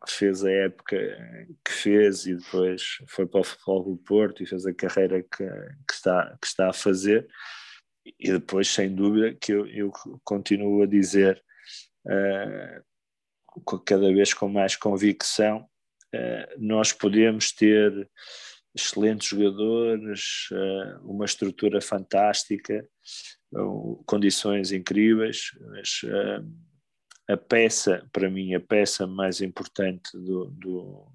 fez a época que fez e depois foi para o Futebol do Porto e fez a carreira que, que, está, que está a fazer. E depois sem dúvida que eu, eu continuo a dizer uh, cada vez com mais convicção nós podemos ter excelentes jogadores uh, uma estrutura fantástica condições incríveis mas a peça, para mim, a peça mais importante do, do,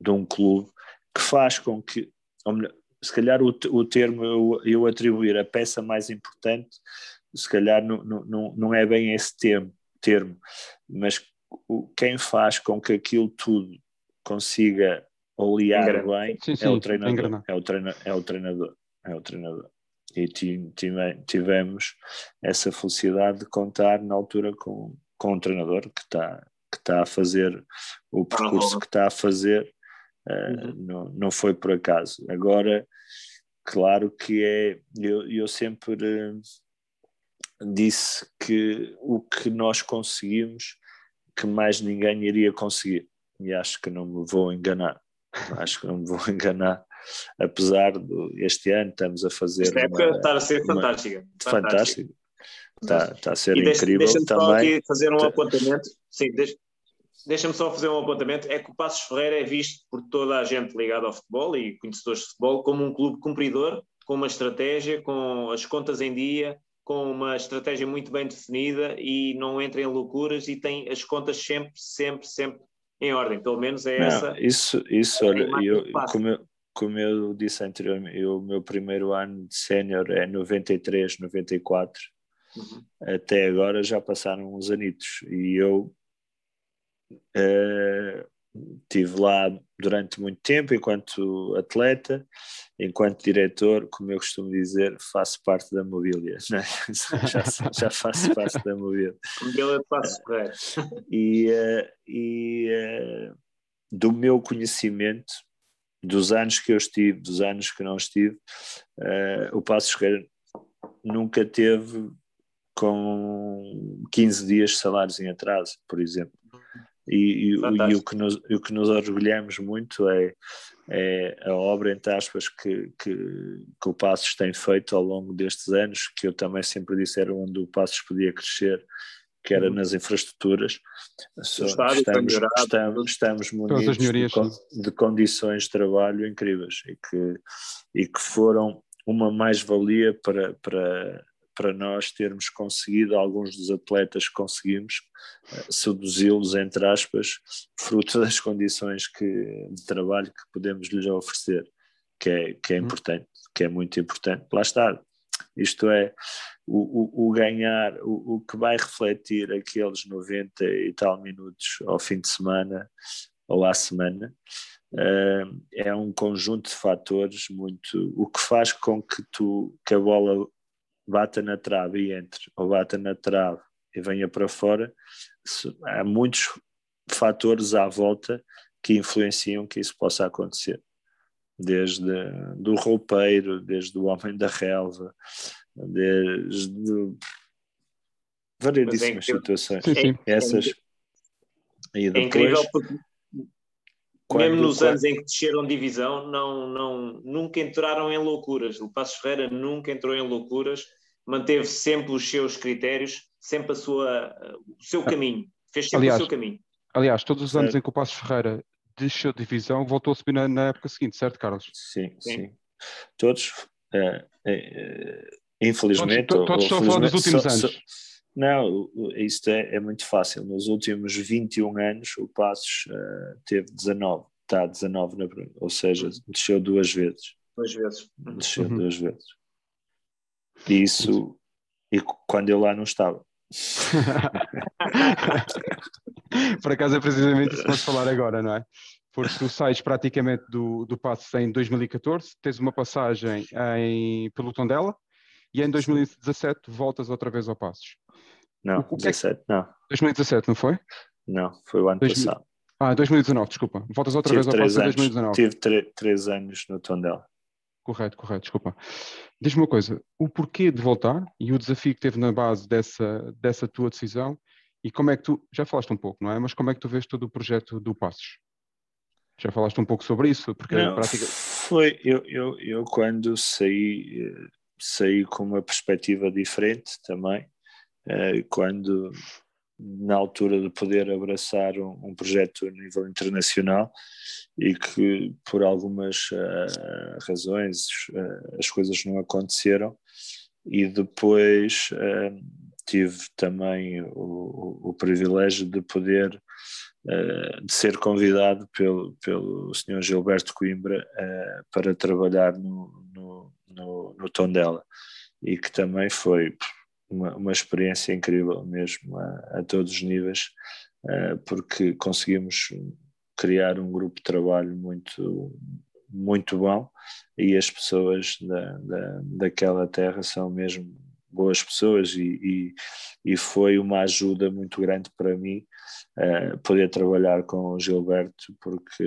de um clube que faz com que, melhor, se calhar o, o termo eu, eu, atribuir a peça mais importante, se calhar não, não, não é bem esse termo, termo mas quem faz com que aquilo tudo consiga olear bem sim, sim, é, o treinador, é, o treinador, é o treinador, é o treinador. E tivemos essa felicidade de contar na altura com, com um treinador que está que está a fazer o percurso que está a fazer uh, uhum. não, não foi por acaso. Agora claro que é eu, eu sempre uh, disse que o que nós conseguimos que mais ninguém iria conseguir e acho que não me vou enganar acho que não me vou enganar apesar de este ano estamos a fazer esta época uma, está a ser fantástica fantástica Está, está a ser e incrível deixa, deixa também. Só fazer um apontamento. Sim, deixa, deixa-me só fazer um apontamento. É que o Passos Ferreira é visto por toda a gente ligada ao futebol e conhecedores de futebol como um clube cumpridor, com uma estratégia, com as contas em dia, com uma estratégia muito bem definida e não entra em loucuras e tem as contas sempre, sempre, sempre em ordem. Pelo menos é não, essa. Isso, isso olha, eu, como, eu, como eu disse anteriormente, o meu primeiro ano de sénior é 93, 94 Uhum. Até agora já passaram uns anitos e eu uh, estive lá durante muito tempo enquanto atleta, enquanto diretor, como eu costumo dizer, faço parte da mobília, né? já, já, faço parte da mobília. Mobília faço E, uh, e uh, do meu conhecimento, dos anos que eu estive, dos anos que não estive, uh, o Passo Ferreira nunca teve com 15 dias de salários em atraso, por exemplo. E, e, e, o, que nos, o que nos orgulhamos muito é, é a obra, entre aspas, que, que, que, o Passos tem feito ao longo destes anos, que eu também sempre disse era onde o Passos podia crescer, que era uhum. nas infraestruturas. estamos, estamos, estamos munidos de, de, condições de trabalho incríveis e que, e que foram uma mais-valia para, para, para nós termos conseguido, alguns dos atletas conseguimos uh, seduzi-los, entre aspas, fruto das condições que, de trabalho que podemos lhes oferecer, que é, que é uhum. importante, que é muito importante. Lá está, isto é, o, o, o ganhar, o, o, que vai refletir aqueles 90 e tal minutos ao fim de semana ou à semana, uh, é um conjunto de fatores muito. O que faz com que, tu, que a bola bata na trave e entre, ou bata na trave e venha para fora, há muitos fatores à volta que influenciam que isso possa acontecer. Desde do roupeiro, desde o homem da relva, desde variedíssimas é situações. Sim, sim. Essas. E depois, é incrível porque quando, mesmo nos quando... anos em que desceram divisão, não, não, nunca entraram em loucuras. O Passos Ferreira nunca entrou em loucuras manteve sempre os seus critérios, sempre a sua, o seu caminho, fez sempre aliás, o seu caminho. Aliás, todos os anos em que o Passos Ferreira desceu de divisão, voltou a subir na, na, época seguinte, certo, Carlos? Sim, sim. sim. Todos, uh, uh, infelizmente. Todos, todos estão a falar dos últimos so, anos. So, não, isto é, é, muito fácil. Nos últimos 21 anos, o Passos uh, teve 19, está 19 na ou seja, desceu duas vezes. Duas vezes. Desceu uhum. duas vezes. E isso, e quando eu lá não estava. Por acaso é precisamente isso que vamos falar agora, não é? Porque tu sais praticamente do, do Passos em 2014, tens uma passagem em, pelo Tondela e em 2017 voltas outra vez ao Passos. Não, o, o 17, é que... não. 2017, não foi? Não, foi o ano 2000... passado. Ah, 2019, desculpa. Voltas outra tive vez ao três passo de anos, 2019. Tive três anos no Tondela. Correto, correto, desculpa. Diz-me uma coisa, o porquê de voltar e o desafio que teve na base dessa, dessa tua decisão e como é que tu, já falaste um pouco, não é? Mas como é que tu vês todo o projeto do Passos? Já falaste um pouco sobre isso? Porque não, prática... foi, eu, eu, eu quando saí, eh, saí com uma perspectiva diferente também, eh, quando na altura de poder abraçar um, um, projeto a nível internacional e que por algumas uh, razões uh, as coisas não aconteceram e depois uh, tive também o, o, o, privilégio de poder de ser convidado pelo, pelo Sr. Gilberto Coimbra para trabalhar no, no, no, no Tondela e que também foi uma, uma experiência incrível mesmo a, a todos os níveis, uh, porque conseguimos criar um grupo de trabalho muito, muito bom e as pessoas da, da, daquela terra são mesmo boas pessoas e, e, e foi uma ajuda muito grande para mim uh, poder trabalhar com o Gilberto porque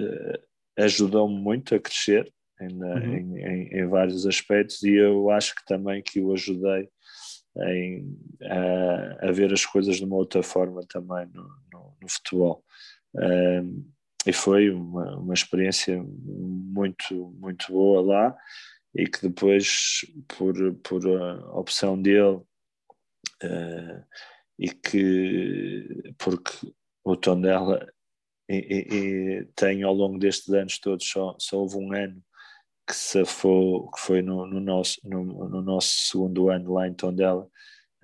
uh, ajudou-me muito a crescer em, uhum. em, em, em, vários aspectos e eu acho que também que o ajudei a, a, ver as coisas de uma outra forma também no, no, no futebol. Um, e foi uma, uma experiência muito, muito boa lá e que depois, por, por opção dele, uh, e que porque o Tondela e, e, e, tem ao longo destes anos todos só, só houve um ano que se for, que foi no, no nosso, no, no, nosso segundo ano lá em Tondela,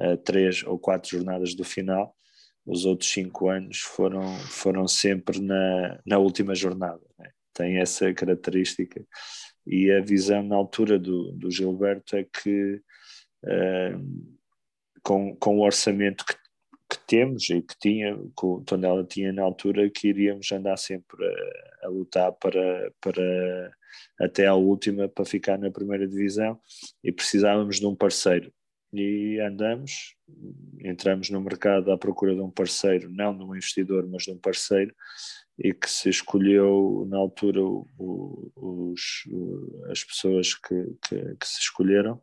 uh, três ou quatro jornadas do final. Os outros cinco anos foram, foram sempre na, na última jornada. Né? Tem essa característica. E a visão na altura do, do Gilberto é que, uh, com, com o orçamento que temos e que tinha, que o Tondela tinha na altura, que iríamos andar sempre a, a, lutar para, para até à última para ficar na primeira divisão e precisávamos de um parceiro. E andamos, entramos no mercado à procura de um parceiro, não de um investidor, mas de um parceiro, e que se escolheu na altura o, os, as pessoas que, que, que se escolheram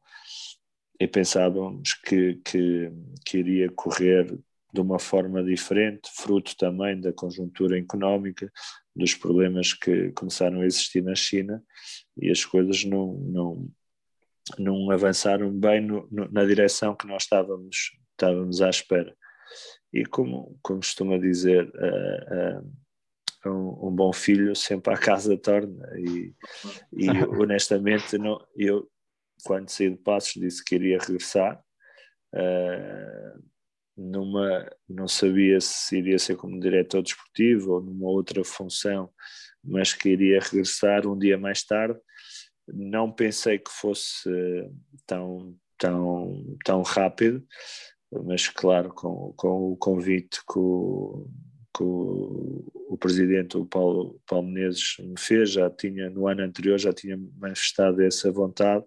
e pensávamos que, que, que iria correr de uma forma diferente, fruto também da conjuntura económica, dos problemas que começaram a existir na China e as coisas não, não, não avançaram bem no, no, na direção que nós estávamos, estávamos à espera. E como, como costuma dizer, uh, uh, um, um, bom filho sempre a casa torna. E, e honestamente, não, eu, quando saí de Passos, disse que iria regressar. Uh, numa, não sabia se iria ser como diretor desportivo ou numa outra função, mas que iria regressar um dia mais tarde. Não pensei que fosse tão, tão, tão rápido, mas claro, com, com o convite que o, que o, o presidente, o Paulo, Paulo Menezes, me fez, já tinha, no ano anterior, já tinha manifestado essa vontade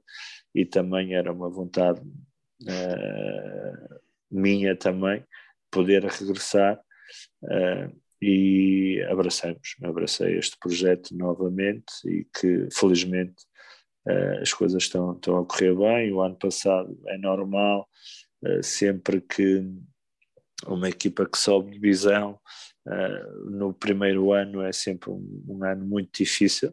e também era uma vontade uh, minha também, poder regressar uh, e abracemos, abracei este projeto novamente e que felizmente uh, as coisas estão, estão a correr bem. O ano passado é normal, uh, sempre que uma equipa que sobe divisão, no primeiro ano é sempre um, um ano muito difícil,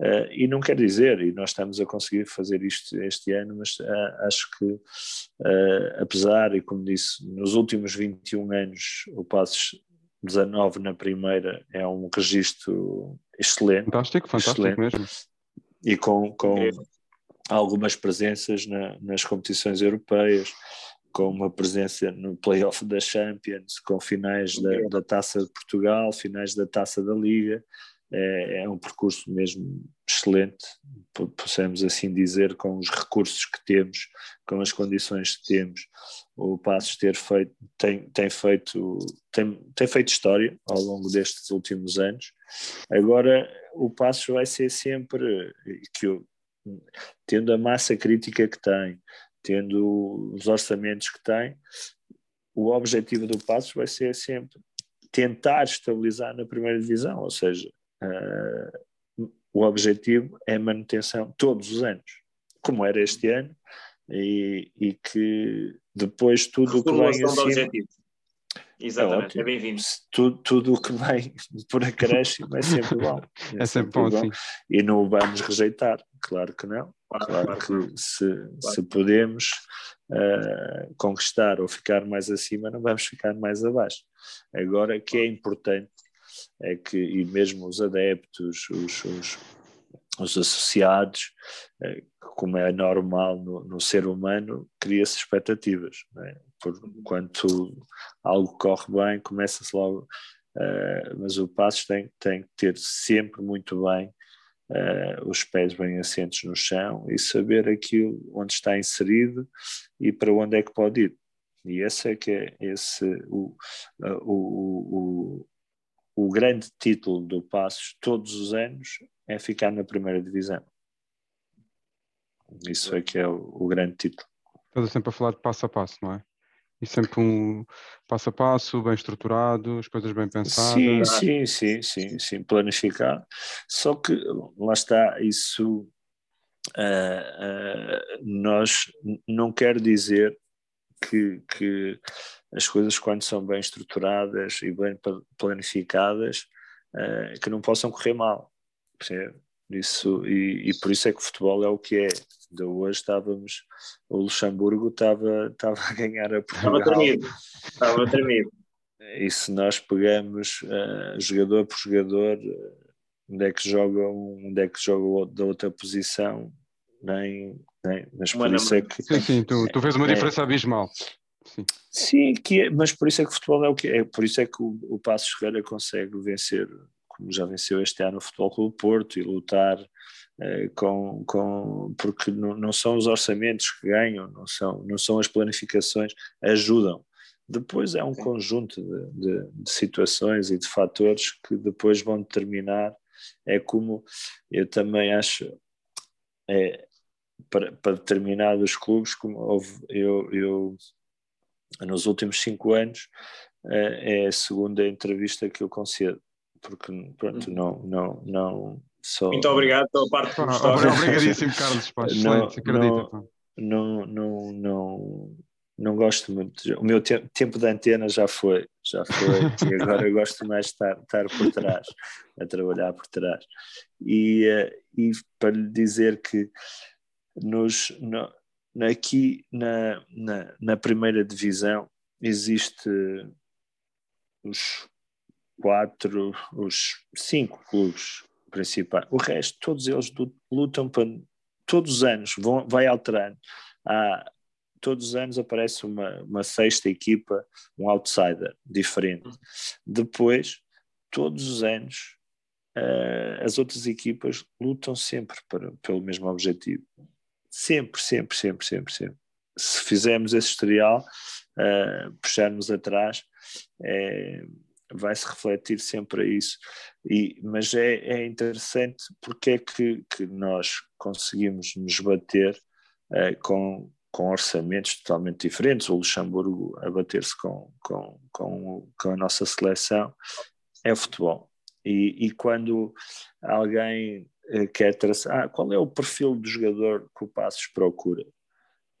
Uh, e não quer dizer, e nós estamos a conseguir fazer isto este ano, mas uh, acho que, uh, apesar, e como disse, nos últimos 21 anos, o Passos 19 na primeira é um registro excelente. Fantástico, fantástico excelente, mesmo. E com, com algumas presenças na, nas competições europeias, com uma presença no playoff da Champions, com finais da, da Taça de Portugal, finais da Taça da Liga é, é um percurso mesmo excelente, possamos assim dizer, com os recursos que temos, com as condições que temos. O Passos ter feito, tem, tem, feito, tem, tem feito história ao longo destes últimos anos. Agora, o Passos vai ser sempre, que eu, tendo a massa crítica que tem, tendo os orçamentos que tem, o objetivo do Passos vai ser sempre tentar estabilizar na primeira divisão, ou seja, uh, o objetivo é a manutenção todos os anos, como era este ano, e, e que depois tudo o que vem acima... Exatamente, é, é bem-vindo. Tudo, tudo o que vem por acréscimo é sempre bom. É, é sempre bom, bom, sim. E não o vamos rejeitar, claro que não. Claro, claro, claro que se, claro. se podemos uh, conquistar ou ficar mais acima, não vamos ficar mais abaixo. Agora, o que é importante é que, e mesmo os adeptos, os, os, os associados, uh, como é normal no, no ser humano, cria-se expectativas. É? Por, quando algo corre bem, começa-se logo. Uh, mas o passo tem, tem que ter sempre muito bem uh, os pés bem assentos no chão e saber aquilo onde está inserido e para onde é que pode ir. E esse é que é esse, o, o, o, o grande título do Passos todos os anos é ficar na primeira divisão. Isso é que é o, o grande título. Estás sempre a falar de passo a passo, não é? E sempre um passo a passo, bem estruturado, as coisas bem pensadas. Sim, sim, sim, sim, sim, planificado. Só que lá está, isso uh, uh, nós não quer dizer que, que as coisas quando são bem estruturadas e bem planificadas uh, que não possam correr mal. Percebe? Isso, e, e, por isso é que o futebol é o que é. De hoje estávamos, o Luxemburgo estava, estava a ganhar a Portugal. Estava tremido, estava tremido. E se nós pegamos uh, jogador por jogador, uh, onde é que joga um, onde é que joga da outra posição, nem, nem mas por isso é que. Sim, sim, tu, tu vês uma é, diferença abismal. Sim. Sim, que é, mas por isso é que o futebol é o que é, por isso é que o, o Passos Ferreira consegue vencer como já venceu este ano o Futebol Clube Porto e lutar eh, com, com porque não, não, são os orçamentos que ganham, não são, não são as planificações, ajudam. Depois é um Sim. conjunto de, de, de, situações e de fatores que depois vão determinar. É como eu também acho, é, para, para determinados clubes, como houve, eu, eu nos últimos cinco anos, é, é a segunda entrevista que eu concedo porque pronto, uhum. não, não, não sou. Muito obrigado pela parte que gostou. Obrigadíssimo, Carlos. Pá, não, acredita. Não, não, não, não, gosto muito. O meu te tempo de antena já foi, já foi, e agora eu gosto mais de estar, estar por trás, a trabalhar por trás. E, eh, e para lhe dizer que nos, no, aqui na, na, na primeira divisão existe os quatro, os cinco clubes principais. O resto, todos eles lutam para. Todos os anos vão, vai alterando. Há, todos os anos aparece uma, uma sexta equipa, um outsider diferente. Depois, todos os anos, uh, as outras equipas lutam sempre para, pelo mesmo objetivo. Sempre, sempre, sempre, sempre, sempre. Se fizermos esse historial, uh, puxarmos atrás, é, vai-se refletir sempre a isso. E, mas é, é interessante porque é que, que nós conseguimos nos bater uh, com, com orçamentos totalmente diferentes. O Luxemburgo a bater-se com, com, com, com a nossa seleção é futebol. E, e quando alguém uh, quer traçar, ah, qual é o perfil do jogador que o Passos procura?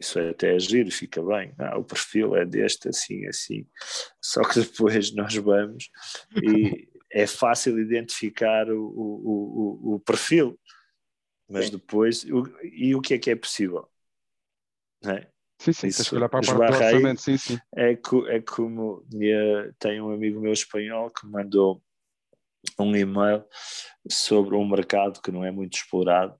isso é até agir fica bem. Ah, o perfil é deste, assim, assim. Só que depois nós vamos e é fácil identificar o, o, o, o perfil, mas sim. depois, e o que é que é possível? Não é? Sim, sim, Isso, para a parte do orçamento, sim, sim. É, é como minha, tem um amigo meu espanhol que mandou um e-mail sobre um mercado que não é muito explorado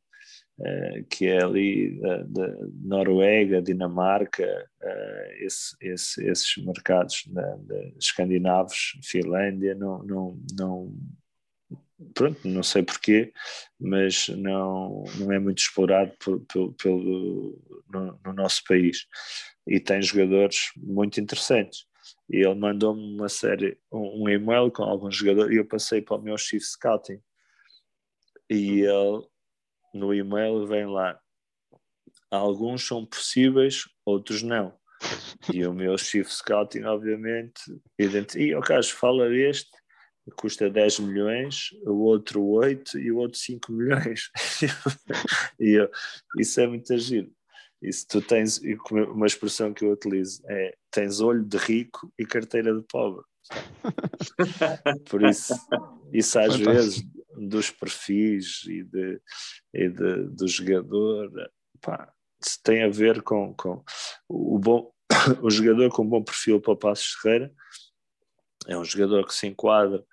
Uh, que é ali da, Noruega, Dinamarca, uh, esse, esse, esses mercados da, escandinavos, Finlândia, não, não, não, pronto, não sei porquê, mas não, não é muito explorado por, por, pelo, no, no, nosso país e tem jogadores muito interessantes. E ele mandou-me uma série, um, um e-mail com alguns jogadores e eu passei para o meu chief scouting e ele no e-mail vem lá. Alguns são possíveis, outros não. E o meu chief scouting, obviamente, e o Carlos, fala este, custa 10 milhões, o outro 8 e o outro 5 milhões. e eu, isso é muito giro. Isso tu tens, uma expressão que eu utilizo é tens olho de rico e carteira de pobre. Por isso, isso às Fantástico. vezes dos perfis e, de, e de, do jogador, pá, tem a ver com, com o bom o jogador com um bom perfil para o Passos Ferreira é um jogador que se enquadra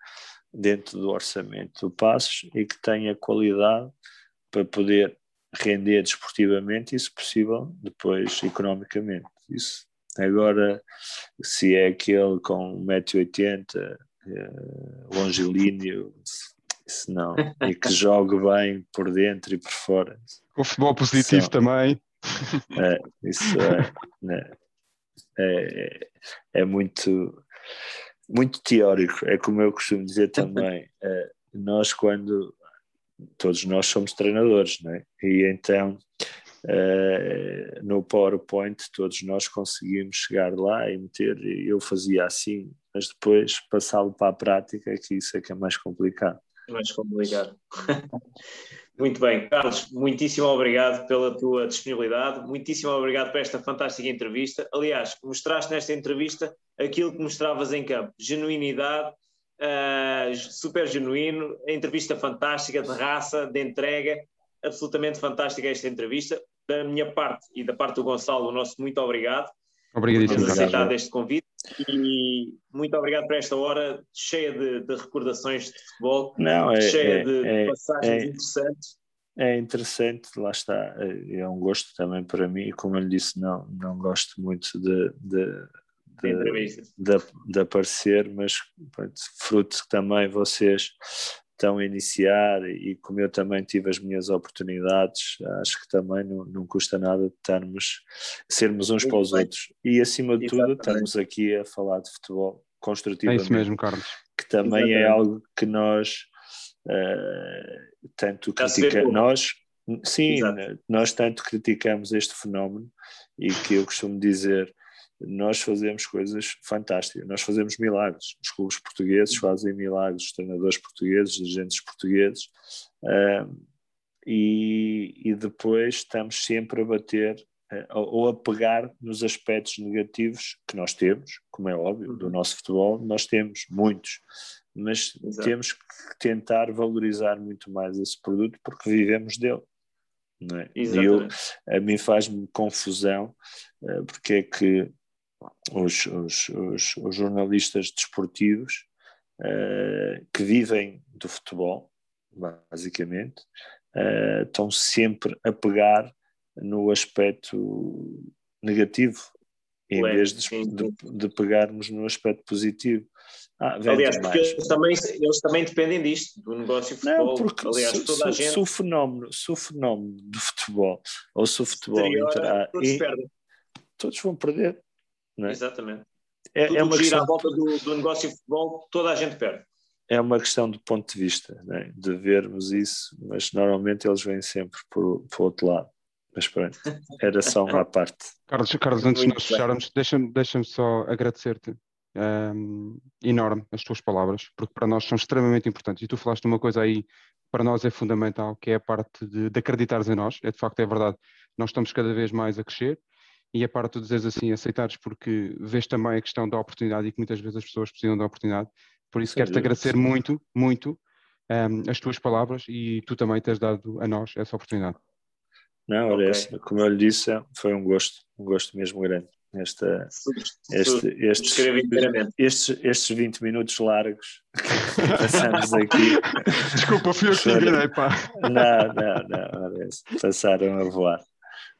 dentro do orçamento do Passos e que tem a qualidade para poder render desportivamente e, se possível, depois economicamente. Isso. Agora, se é aquele com 1,80m, uh, longilíneo, isso não, e que jogue bem por dentro e por fora. Com futebol positivo São, também. É, isso é, né, é, é, muito, muito teórico, é como eu costumo dizer também. É, nós, quando todos nós somos treinadores, né? e então Uh, no PowerPoint todos nós conseguimos chegar lá e meter, eu fazia assim, mas depois passá-lo para a prática, que isso é que é mais complicado. É mais complicado. Muito bem, Carlos, muitíssimo obrigado pela tua disponibilidade, muitíssimo obrigado por esta fantástica entrevista. Aliás, mostraste nesta entrevista aquilo que mostravas em campo: genuinidade, uh, super genuíno, entrevista fantástica, de raça, de entrega, absolutamente fantástica esta entrevista. Da minha parte e da parte do Gonçalo, o nosso muito obrigado. Obrigadíssimo. Por aceitado este convite e muito obrigado por esta hora cheia de, de recordações de futebol, Não, é, cheia é, de, é, passagens é, interessantes. É interessante, lá está, é um gosto também para mim, como eu lhe disse, não, não gosto muito de, de de, de, de, aparecer, mas pronto, fruto que também vocês estão a iniciar e como eu também tive as minhas oportunidades, acho que também não, não custa nada estarmos, sermos uns Muito para os bem. outros. E acima de Exatamente. tudo, estamos aqui a falar de futebol construtivamente. É isso mesmo, Carlos. Que também é Exatamente. é algo que nós uh, tanto criticamos. Nós, sim, Exato. nós tanto criticamos este fenómeno e que eu costumo dizer nós fazemos coisas fantásticas, nós fazemos milagres. Os clubes portugueses uhum. fazem milagres, os treinadores portugueses, os agentes portugueses, uh, e, e, depois estamos sempre a bater uh, ou a pegar nos aspectos negativos que nós temos, como é óbvio, do uhum. nosso futebol, nós temos muitos, mas Exato. temos que tentar valorizar muito mais esse produto porque vivemos dele. É? E eu, a mim faz-me confusão uh, porque é que os, os, os, os jornalistas desportivos uh, que vivem do futebol, basicamente, uh, estão sempre a pegar no aspecto negativo, em Ué, vez de, de, de, pegarmos no aspecto positivo. Ah, Aliás, porque eles também, eles também dependem disto, do negócio de futebol. Não, porque Aliás, se, toda se, gente... se, o fenómeno, se o fenómeno do futebol, ou se o futebol entrar, todos, todos vão perder. É? Exatamente. É, Tudo é uma questão... à volta do, do, negócio de futebol, toda a gente perde. É uma questão do ponto de vista, é? de vermos isso, mas normalmente eles vêm sempre por, por outro lado. Mas pronto, era só uma parte. Carlos, Carlos antes de nós fecharmos, deixa-me deixa só agradecer-te um, enorme as tuas palavras, porque para nós são extremamente importantes. E tu falaste uma coisa aí, para nós é fundamental, que é a parte de, de acreditares em nós. É de facto, é verdade, nós estamos cada vez mais a crescer e a parte de dizeres assim, aceitares porque vês também a questão da oportunidade e que muitas vezes as pessoas precisam da oportunidade. Por isso quero-te agradecer muito, muito um, as tuas palavras e tu também teres dado a nós essa oportunidade. Não, olha, okay. como eu lhe disse, foi um gosto, um gosto mesmo grande. Esta, este, estes, estes, estes 20 minutos largos que passamos aqui. Desculpa, fui eu que enganei, pá. Não, não, não, olha, passaram a voar.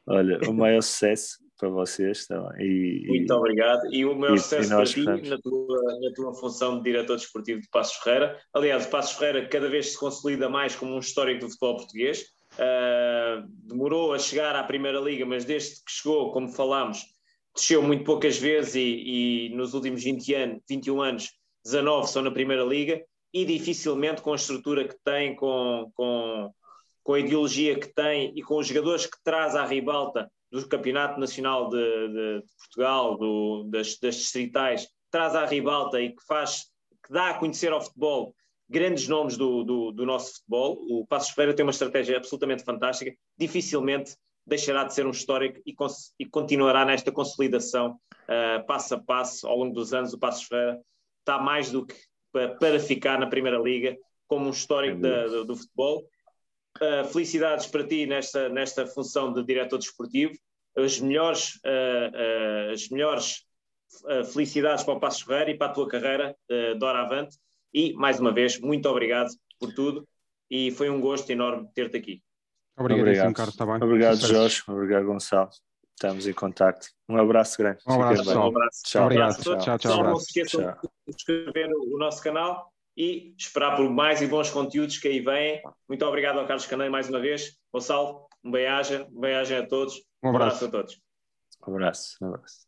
Olha, o maior sucesso para vocês também. E, Muito obrigado. E o maior e, sucesso para ti na tua, na tua função de diretor desportivo de Passos Ferreira. Aliás, o Passos Ferreira cada vez se consolida mais como um histórico do futebol português. Uh, demorou a chegar à Primeira Liga, mas desde que chegou, como falámos, desceu muito poucas vezes e, e nos últimos 20 anos, 21 anos, 19 são na Primeira Liga e dificilmente com a estrutura que tem, com, com, com a ideologia que tem e com os jogadores que traz à ribalta do Campeonato Nacional de, de, de Portugal, do, das, das, distritais, traz à ribalta e que faz, que dá a conhecer ao futebol grandes nomes do, do, do nosso futebol. O Passos Ferreira tem uma estratégia absolutamente fantástica, dificilmente deixará de ser um histórico e, e continuará nesta consolidação uh, passo a passo ao longo dos anos. O Passos Ferreira está mais do que para, para ficar na Primeira Liga como um histórico da, do, do, futebol. Uh, felicidades para ti nesta, nesta função de diretor desportivo. As melhores, uh, as melhores felicidades para o Passos Ferreira e para a tua carreira uh, de hora avante. E, mais uma vez, muito obrigado por tudo e foi um gosto enorme ter-te aqui. Obrigado, Carlos, está bem? Obrigado, Jorge. Obrigado, Gonçalo. Estamos em contato. Um abraço grande. Um abraço. Um abraço. Tchau. Obrigado. Tchau, tchau. tchau. Não se esqueçam de subscrever o nosso canal e esperar por mais e bons conteúdos que aí vêm. Muito obrigado ao Carlos Canei mais uma vez. Gonçalo, um bem-aja, um bem-aja a todos. Um abraço. um abraço a todos. Um abraço. Um abraço.